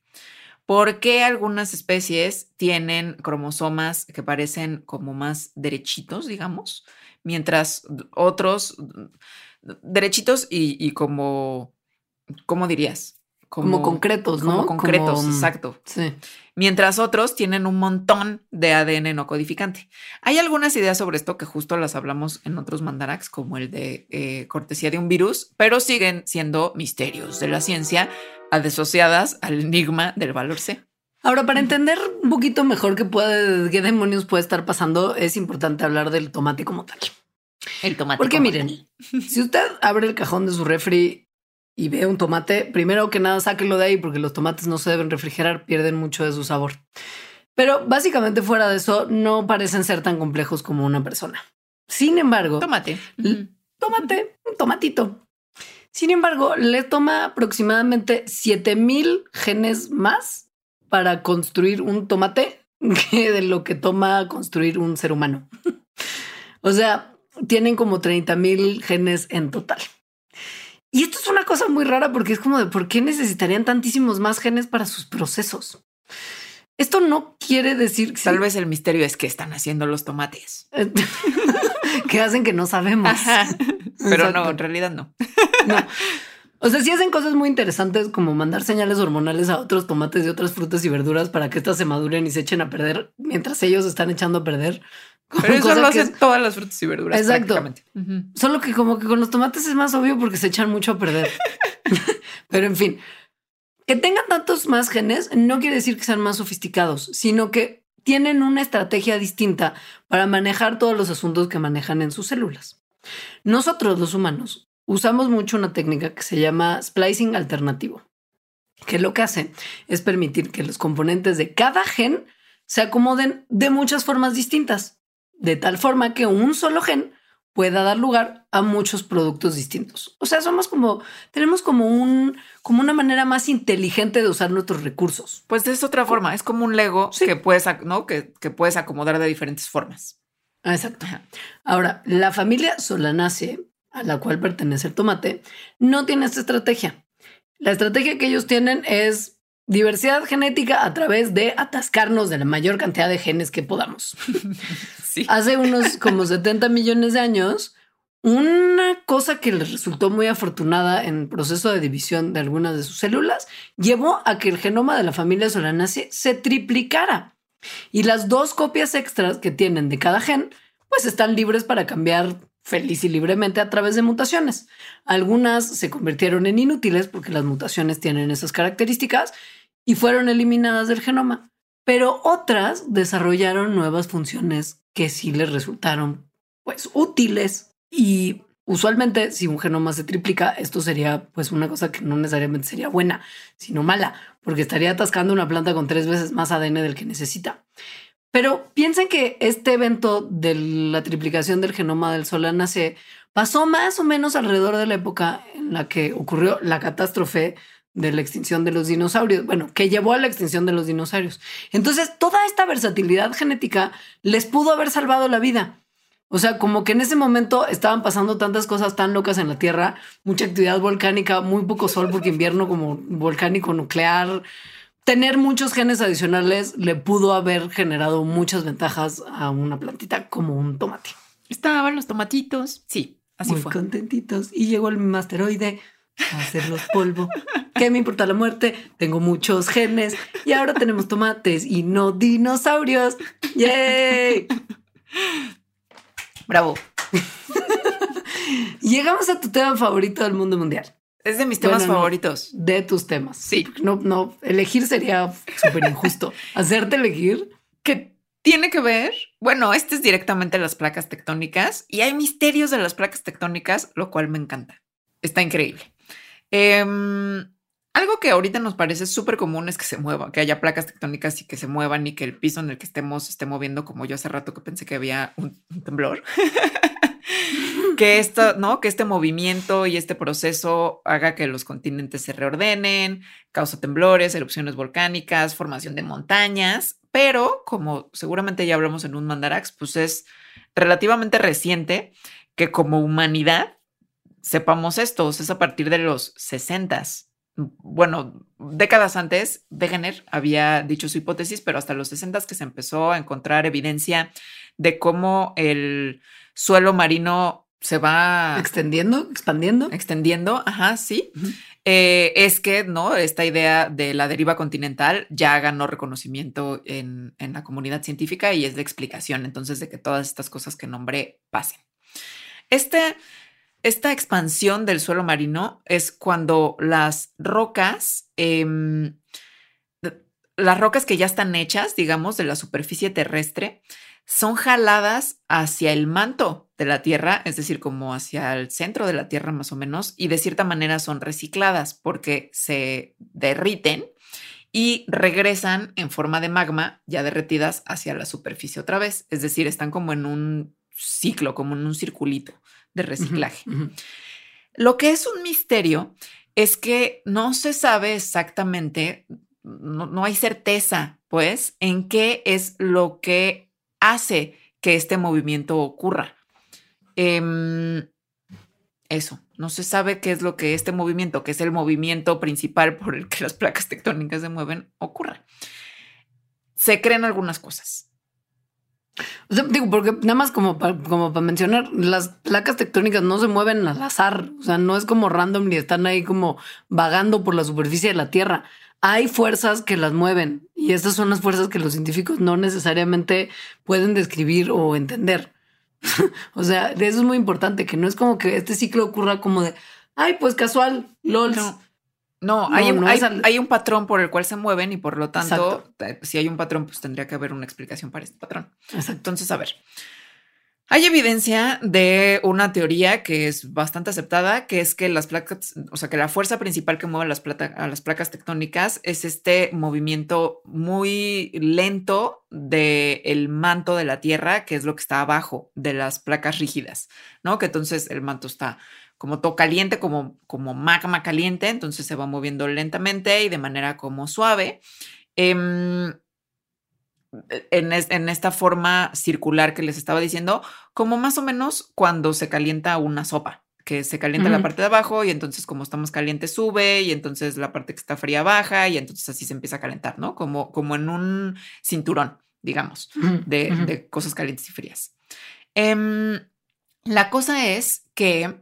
Speaker 1: ¿Por qué algunas especies tienen cromosomas que parecen como más derechitos, digamos, mientras otros derechitos y, como, ¿cómo dirías?
Speaker 2: Como, concretos, ¿no?
Speaker 1: Como concretos, exacto.
Speaker 2: Sí.
Speaker 1: Mientras otros tienen un montón de ADN no codificante. Hay algunas ideas sobre esto que justo las hablamos en otros mandarax, como el de eh, cortesía de un virus, pero siguen siendo misterios de la ciencia asociadas al enigma del valor C.
Speaker 2: Ahora, para entender un poquito mejor qué, puede, qué demonios puede estar pasando, es importante hablar del tomate como tal.
Speaker 1: El tomate.
Speaker 2: Porque miren, si usted abre el cajón de su refri y ve un tomate, primero que nada sáquelo de ahí porque los tomates no se deben refrigerar, pierden mucho de su sabor. Pero básicamente fuera de eso, no parecen ser tan complejos como una persona. Sin embargo,
Speaker 1: tomate.
Speaker 2: Tomate, un tomatito. Sin embargo, le toma aproximadamente 7000 genes más para construir un tomate [LAUGHS] que de lo que toma construir un ser humano. [LAUGHS] o sea, tienen como 30 mil genes en total. Y esto es una cosa muy rara porque es como de por qué necesitarían tantísimos más genes para sus procesos. Esto no quiere decir
Speaker 1: que tal vez el misterio es que están haciendo los tomates [LAUGHS]
Speaker 2: que hacen que no sabemos.
Speaker 1: Pero no, en realidad no.
Speaker 2: O sea, sí hacen cosas muy interesantes como mandar señales hormonales a otros tomates y otras frutas y verduras para que éstas se maduren y se echen a perder mientras ellos están echando a perder.
Speaker 1: Pero eso lo hacen
Speaker 2: es-
Speaker 1: todas las frutas y verduras.
Speaker 2: Exacto.
Speaker 1: prácticamente. Ujú.
Speaker 2: Solo que como que con los tomates es más obvio porque se echan mucho a perder. [LAUGHS] Pero en fin, que tengan tantos más genes no quiere decir que sean más sofisticados, sino que tienen una estrategia distinta para manejar todos los asuntos que manejan en sus células. Nosotros, los humanos, usamos mucho una técnica que se llama splicing alternativo, que lo que hace es permitir que los componentes de cada gen se acomoden de muchas formas distintas, de tal forma que un solo gen pueda dar lugar a muchos productos distintos. O sea, somos como, tenemos como un, como una manera más inteligente de usar nuestros recursos.
Speaker 1: Pues es otra forma. Es como un Lego
Speaker 2: Sí.
Speaker 1: que puedes, ¿no? Que, que puedes acomodar de diferentes formas.
Speaker 2: Ah, Exacto. Ahora, la familia Solanaceae, a la cual pertenece el tomate, no tiene esta estrategia. La estrategia que ellos tienen es diversidad genética a través de atascarnos de la mayor cantidad de genes que podamos. [LAUGHS]
Speaker 1: Sí.
Speaker 2: Hace unos como 70 millones de años, una cosa que les resultó muy afortunada en el proceso de división de algunas de sus células llevó a que el genoma de la familia Solanaceae se triplicara. Y las dos copias extras que tienen de cada gen, pues están libres para cambiar feliz y libremente a través de mutaciones. Algunas se convirtieron en inútiles porque las mutaciones tienen esas características y fueron eliminadas del genoma, pero otras desarrollaron nuevas funciones que sí les resultaron pues útiles y usualmente si un genoma se triplica esto sería pues una cosa que no necesariamente sería buena sino mala porque estaría atascando una planta con tres veces más ADN del que necesita pero piensen que este evento de la triplicación del genoma del Solanaceae pasó más o menos alrededor de la época en la que ocurrió la catástrofe de la extinción de los dinosaurios, bueno, que llevó a la extinción de los dinosaurios. Entonces, toda esta versatilidad genética les pudo haber salvado la vida. O sea, como que en ese momento estaban pasando tantas cosas tan locas en la Tierra, mucha actividad volcánica, muy poco sol porque invierno como volcánico nuclear, tener muchos genes adicionales le pudo haber generado muchas ventajas a una plantita como un tomate.
Speaker 1: Estaban los tomatitos. Sí, así
Speaker 2: Muy
Speaker 1: fue.
Speaker 2: contentitos. Y llegó el asteroide a hacerlos polvo. [LAUGHS] ¿Qué me importa la muerte? Tengo muchos genes y ahora tenemos tomates y no dinosaurios. ¡Yay!
Speaker 1: Bravo. [LAUGHS]
Speaker 2: Llegamos a tu tema favorito del mundo mundial.
Speaker 1: Es de mis temas
Speaker 2: Bueno, no.
Speaker 1: favoritos.
Speaker 2: De tus temas.
Speaker 1: Sí.
Speaker 2: No, no, elegir sería súper injusto. [LAUGHS] Hacerte elegir.
Speaker 1: que tiene que ver, bueno, este es directamente las placas tectónicas y hay misterios de las placas tectónicas, lo cual me encanta. Está increíble. Em, algo que ahorita nos parece súper común es que se mueva, que haya placas tectónicas y que se muevan y que el piso en el que estemos esté moviendo, como yo hace rato que pensé que había un, un temblor. [LAUGHS] que esto, ¿no? Que este movimiento y este proceso haga que los continentes se reordenen, causa temblores, erupciones volcánicas, formación de montañas, pero como seguramente ya hablamos en un mandarax, pues es relativamente reciente que como humanidad sepamos esto, es a partir de los 60 bueno, décadas antes, Wegener había dicho su hipótesis, pero hasta los 60 que se empezó a encontrar evidencia de cómo el suelo marino se va
Speaker 2: Extendiendo, expandiendo.
Speaker 1: extendiendo, ajá, sí, eh, es que, ¿no? Esta idea de la deriva continental ya ganó reconocimiento en, en la comunidad científica y es la explicación, entonces, de que todas estas cosas que nombré pasen. Este, esta expansión del suelo marino es cuando las rocas, em, las rocas que ya están hechas, digamos, de la superficie terrestre, son jaladas hacia el manto de la Tierra, es decir, como hacia el centro de la Tierra más o menos, y de cierta manera son recicladas porque se derriten y regresan en forma de magma ya derretidas hacia la superficie otra vez, es decir, están como en un ciclo, como en un circulito de reciclaje. Lo que es un misterio es que no se sabe exactamente, no, no hay certeza, pues, en qué es lo que hace que este movimiento ocurra. Em, eso, no se sabe qué es lo que este movimiento, que es el movimiento principal por el que las placas tectónicas se mueven, ocurra. Se creen algunas cosas.
Speaker 2: O sea, digo, porque nada más como como para mencionar, las placas tectónicas no se mueven al azar. O sea, no es como random ni están ahí como vagando por la superficie de la Tierra. Hay fuerzas que las mueven y estas son las fuerzas que los científicos no necesariamente pueden describir o entender. [LAUGHS] o sea, de eso es muy importante, que no es como que este ciclo ocurra como de, ay, pues casual, lol.
Speaker 1: No. hay, un, hay, un patrón por el cual se mueven y por lo tanto, si hay un patrón, pues tendría que haber una explicación para este patrón.
Speaker 2: Exacto.
Speaker 1: Entonces, a ver, hay evidencia de una teoría que es bastante aceptada, que es que las placas, o sea, que la fuerza principal que mueve las a las placas tectónicas es este movimiento muy lento del manto de la Tierra, que es lo que está abajo de las placas rígidas, ¿no? Que entonces el manto está como todo caliente, como, como magma caliente, entonces se va moviendo lentamente y de manera como suave. Em, en, esta forma circular que les estaba diciendo, como más o menos cuando se calienta una sopa, que se calienta la parte de abajo y entonces como estamos calientes sube y entonces la parte que está fría baja y entonces así se empieza a calentar, ¿no? Como, como en un cinturón, digamos, de, cosas calientes y frías. Em, la cosa es que,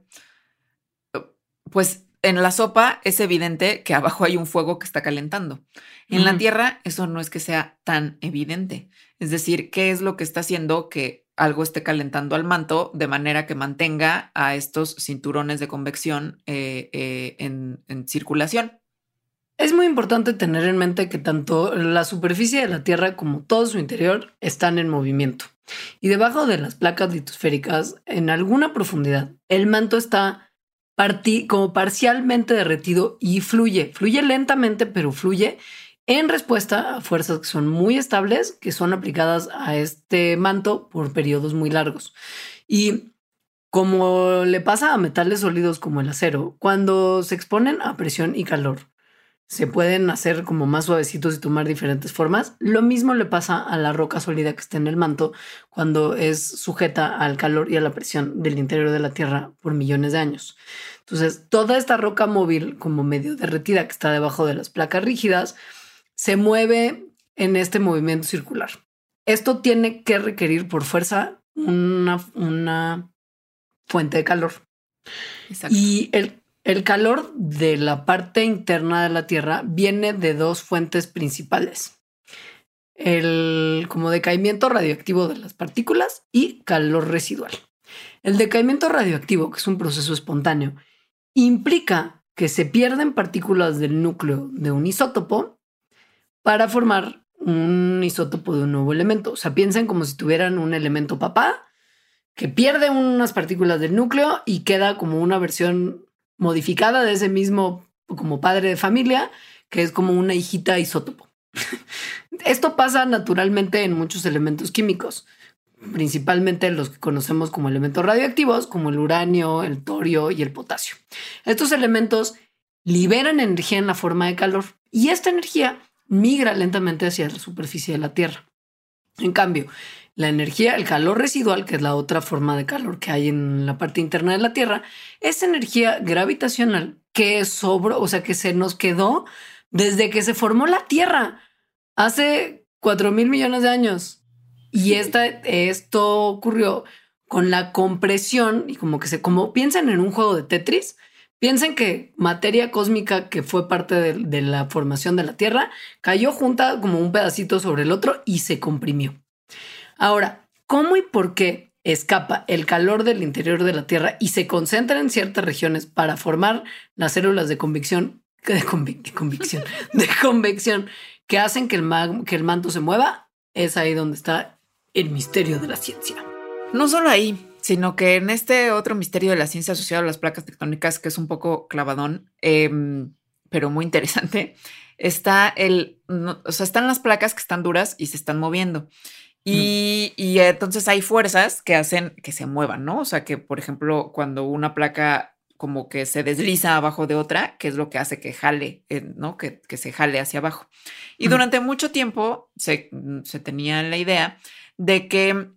Speaker 1: pues en la sopa es evidente que abajo hay un fuego que está calentando. En la tierra eso no es que sea tan evidente. Es decir, ¿qué es lo que está haciendo que algo esté calentando al manto de manera que mantenga a estos cinturones de convección eh, eh, en, en circulación?
Speaker 2: Es muy importante tener en mente que tanto la superficie de la Tierra como todo su interior están en movimiento. Y debajo de las placas litosféricas, en alguna profundidad, el manto está como parcialmente derretido y fluye, fluye lentamente, pero fluye en respuesta a fuerzas que son muy estables, que son aplicadas a este manto por periodos muy largos. Y como le pasa a metales sólidos como el acero, cuando se exponen a presión y calor, se pueden hacer como más suavecitos y tomar diferentes formas. Lo mismo le pasa a la roca sólida que está en el manto cuando es sujeta al calor y a la presión del interior de la Tierra por millones de años. Entonces, toda esta roca móvil, como medio derretida que está debajo de las placas rígidas, se mueve en este movimiento circular. Esto tiene que requerir por fuerza una, una fuente de calor. Y el, el calor de la parte interna de la Tierra viene de dos fuentes principales. El como decaimiento radioactivo de las partículas y calor residual. El decaimiento radioactivo, que es un proceso espontáneo, implica que se pierden partículas del núcleo de un isótopo para formar un isótopo de un nuevo elemento. O sea, piensen como si tuvieran un elemento papá que pierde unas partículas del núcleo y queda como una versión modificada de ese mismo como padre de familia, que es como una hijita isótopo. [LAUGHS] Esto pasa naturalmente en muchos elementos químicos principalmente los que conocemos como elementos radioactivos, como el uranio, el torio y el potasio. Estos elementos liberan energía en la forma de calor y esta energía migra lentamente hacia la superficie de la Tierra. En cambio, la energía, el calor residual, que es la otra forma de calor que hay en la parte interna de la Tierra, es energía gravitacional que sobró, o sea, que se nos quedó desde que se formó la Tierra hace 4 mil millones de años. Y esta, esto ocurrió con la compresión y como que se, como piensen en un juego de Tetris, piensen que materia cósmica que fue parte de, la formación de la Tierra cayó junta como un pedacito sobre el otro y se comprimió. Ahora, ¿cómo y por qué escapa el calor del interior de la Tierra y se concentra en ciertas regiones para formar las células de convicción, [LAUGHS] de, convicción, [LAUGHS] de convección que hacen que el, que el manto se mueva? Es ahí donde está el misterio de la ciencia.
Speaker 1: No solo ahí, sino que en este otro misterio de la ciencia asociado a las placas tectónicas, que es un poco clavadón, em, pero muy interesante, está el, o sea, están las placas que están duras y se están moviendo. Y, y, entonces hay fuerzas que hacen que se muevan, ¿no? O sea, que por ejemplo, cuando una placa como que se desliza abajo de otra, que es lo que hace que jale, eh, ¿no? Que, que se jale hacia abajo. Y durante mucho tiempo se, se tenía la idea de que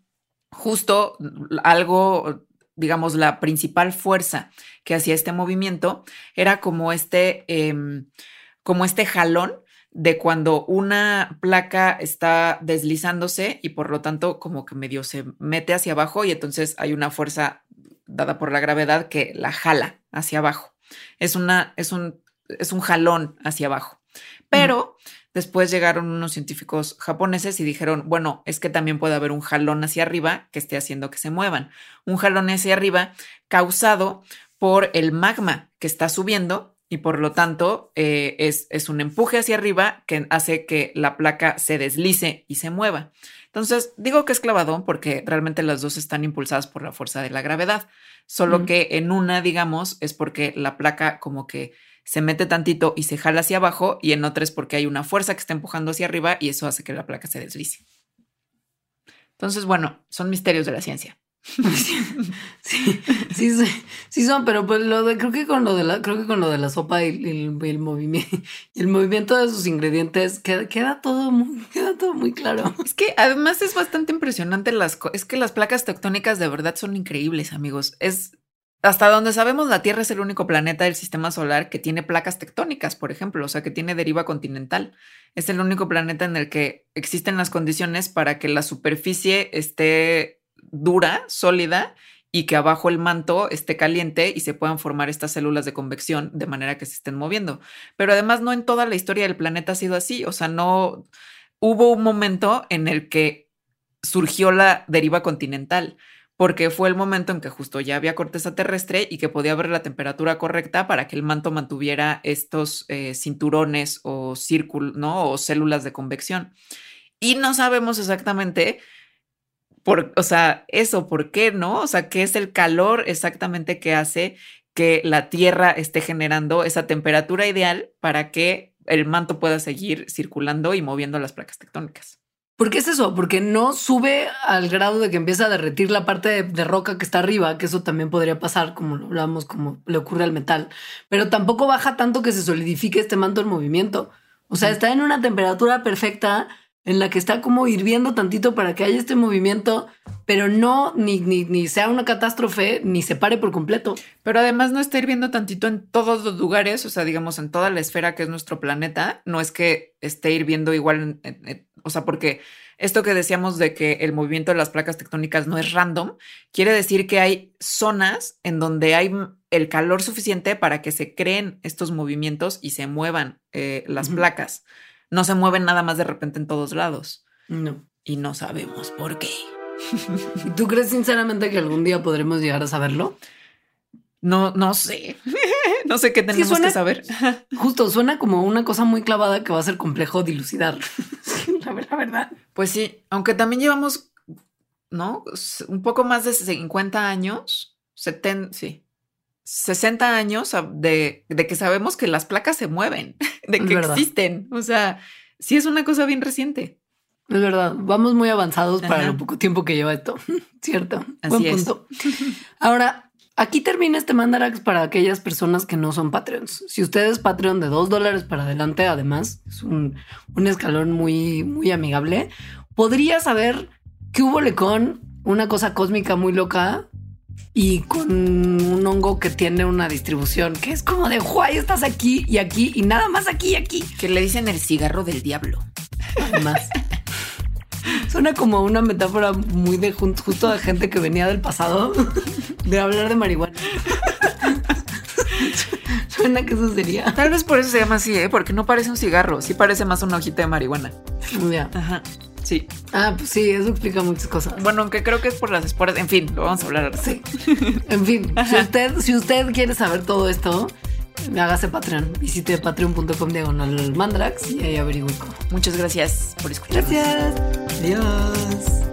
Speaker 1: justo algo, digamos, la principal fuerza que hacía este movimiento era como este, em, como este jalón de cuando una placa está deslizándose y por lo tanto como que medio se mete hacia abajo y entonces hay una fuerza dada por la gravedad que la jala hacia abajo. Es una, es un, es un jalón hacia abajo. Pero después llegaron unos científicos japoneses y dijeron, bueno, es que también puede haber un jalón hacia arriba que esté haciendo que se muevan. Un jalón hacia arriba causado por el magma que está subiendo y por lo tanto eh, es, es un empuje hacia arriba que hace que la placa se deslice y se mueva. Entonces, digo que es clavadón porque realmente las dos están impulsadas por la fuerza de la gravedad, solo que en una, digamos, es porque la placa como que se mete tantito y se jala hacia abajo y en otra es porque hay una fuerza que está empujando hacia arriba y eso hace que la placa se deslice. Entonces, bueno, son misterios de la ciencia. [LAUGHS]
Speaker 2: sí, sí, sí, son, pero pues lo de, creo que con lo de la, creo que con lo de la sopa y, el, movimiento, el movimiento de sus ingredientes queda, queda todo muy, [LAUGHS] queda todo muy claro.
Speaker 1: Es que además es bastante impresionante las, es que las placas tectónicas de verdad son increíbles, amigos. Es hasta donde sabemos, la Tierra es el único planeta del sistema solar que tiene placas tectónicas, por ejemplo, o sea, que tiene deriva continental. Es el único planeta en el que existen las condiciones para que la superficie esté dura, sólida, y que abajo el manto esté caliente y se puedan formar estas células de convección de manera que se estén moviendo. Pero además no en toda la historia del planeta ha sido así, o sea, no hubo un momento en el que surgió la deriva continental porque fue el momento en que justo ya había corteza terrestre y que podía haber la temperatura correcta para que el manto mantuviera estos eh, cinturones o círculos, ¿no? O células de convección. Y no sabemos exactamente por, o sea, eso, ¿por qué no? O sea, ¿qué es el calor exactamente que hace que la Tierra esté generando esa temperatura ideal para que el manto pueda seguir circulando y moviendo las placas tectónicas?
Speaker 2: ¿Por qué es eso? Porque no sube al grado de que empieza a derretir la parte de, roca que está arriba, que eso también podría pasar, como lo hablamos, como le ocurre al metal, pero tampoco baja tanto que se solidifique este manto en movimiento. O sea, está en una temperatura perfecta en la que está como hirviendo tantito para que haya este movimiento, pero no ni, ni, ni, sea una catástrofe ni se pare por completo.
Speaker 1: Pero además no está hirviendo tantito en todos los lugares, o sea, digamos en toda la esfera que es nuestro planeta, no es que esté hirviendo igual, o sea, porque esto que decíamos de que el movimiento de las placas tectónicas no es random, quiere decir que hay zonas en donde hay el calor suficiente para que se creen estos movimientos y se muevan eh, las placas no se mueven nada más de repente en todos lados.
Speaker 2: No.
Speaker 1: Y no sabemos por qué.
Speaker 2: ¿Y tú crees sinceramente que algún día podremos llegar a saberlo?
Speaker 1: No, no sé. [LAUGHS] no sé qué tenemos que saber. [LAUGHS]
Speaker 2: Justo, suena como una cosa muy clavada que va a ser complejo dilucidar. [LAUGHS] la verdad.
Speaker 1: Pues sí, aunque también llevamos, ¿no? Un poco más de 50 años, 70, sí, 60 años de, que sabemos que las placas se mueven, de que existen. O sea, sí es una cosa bien reciente.
Speaker 2: Es verdad, vamos muy avanzados para lo poco tiempo que lleva esto, [LAUGHS] ¿cierto?
Speaker 1: Así Buen punto.
Speaker 2: Ahora, aquí termina este Mandarax para aquellas personas que no son Patreons. Si usted es Patreon de dos dólares para adelante, además, es un, un escalón muy, muy amigable, podría saber que hubo con una cosa cósmica muy loca y con un hongo que tiene una distribución que es como de guay, estás aquí y aquí y nada más aquí y aquí.
Speaker 1: Que le dicen el cigarro del diablo.
Speaker 2: Además. Suena como una metáfora muy de justo de gente que venía del pasado de hablar de marihuana. Suena que eso sería.
Speaker 1: Tal vez por eso se llama así, ¿eh? porque no parece un cigarro, sí parece más una hojita de marihuana.
Speaker 2: Ya.
Speaker 1: Ajá. Sí.
Speaker 2: Ah, pues sí, eso explica muchas cosas.
Speaker 1: Bueno, aunque creo que es por las esporas. En fin, lo vamos a hablar.
Speaker 2: Sí. [LAUGHS] En fin, si usted, si usted quiere saber todo esto, hágase Patreon. Visite patreon.com diagonal mandrax y ahí averigüe cómo.
Speaker 1: Muchas gracias por escuchar.
Speaker 2: Gracias.
Speaker 1: Adiós.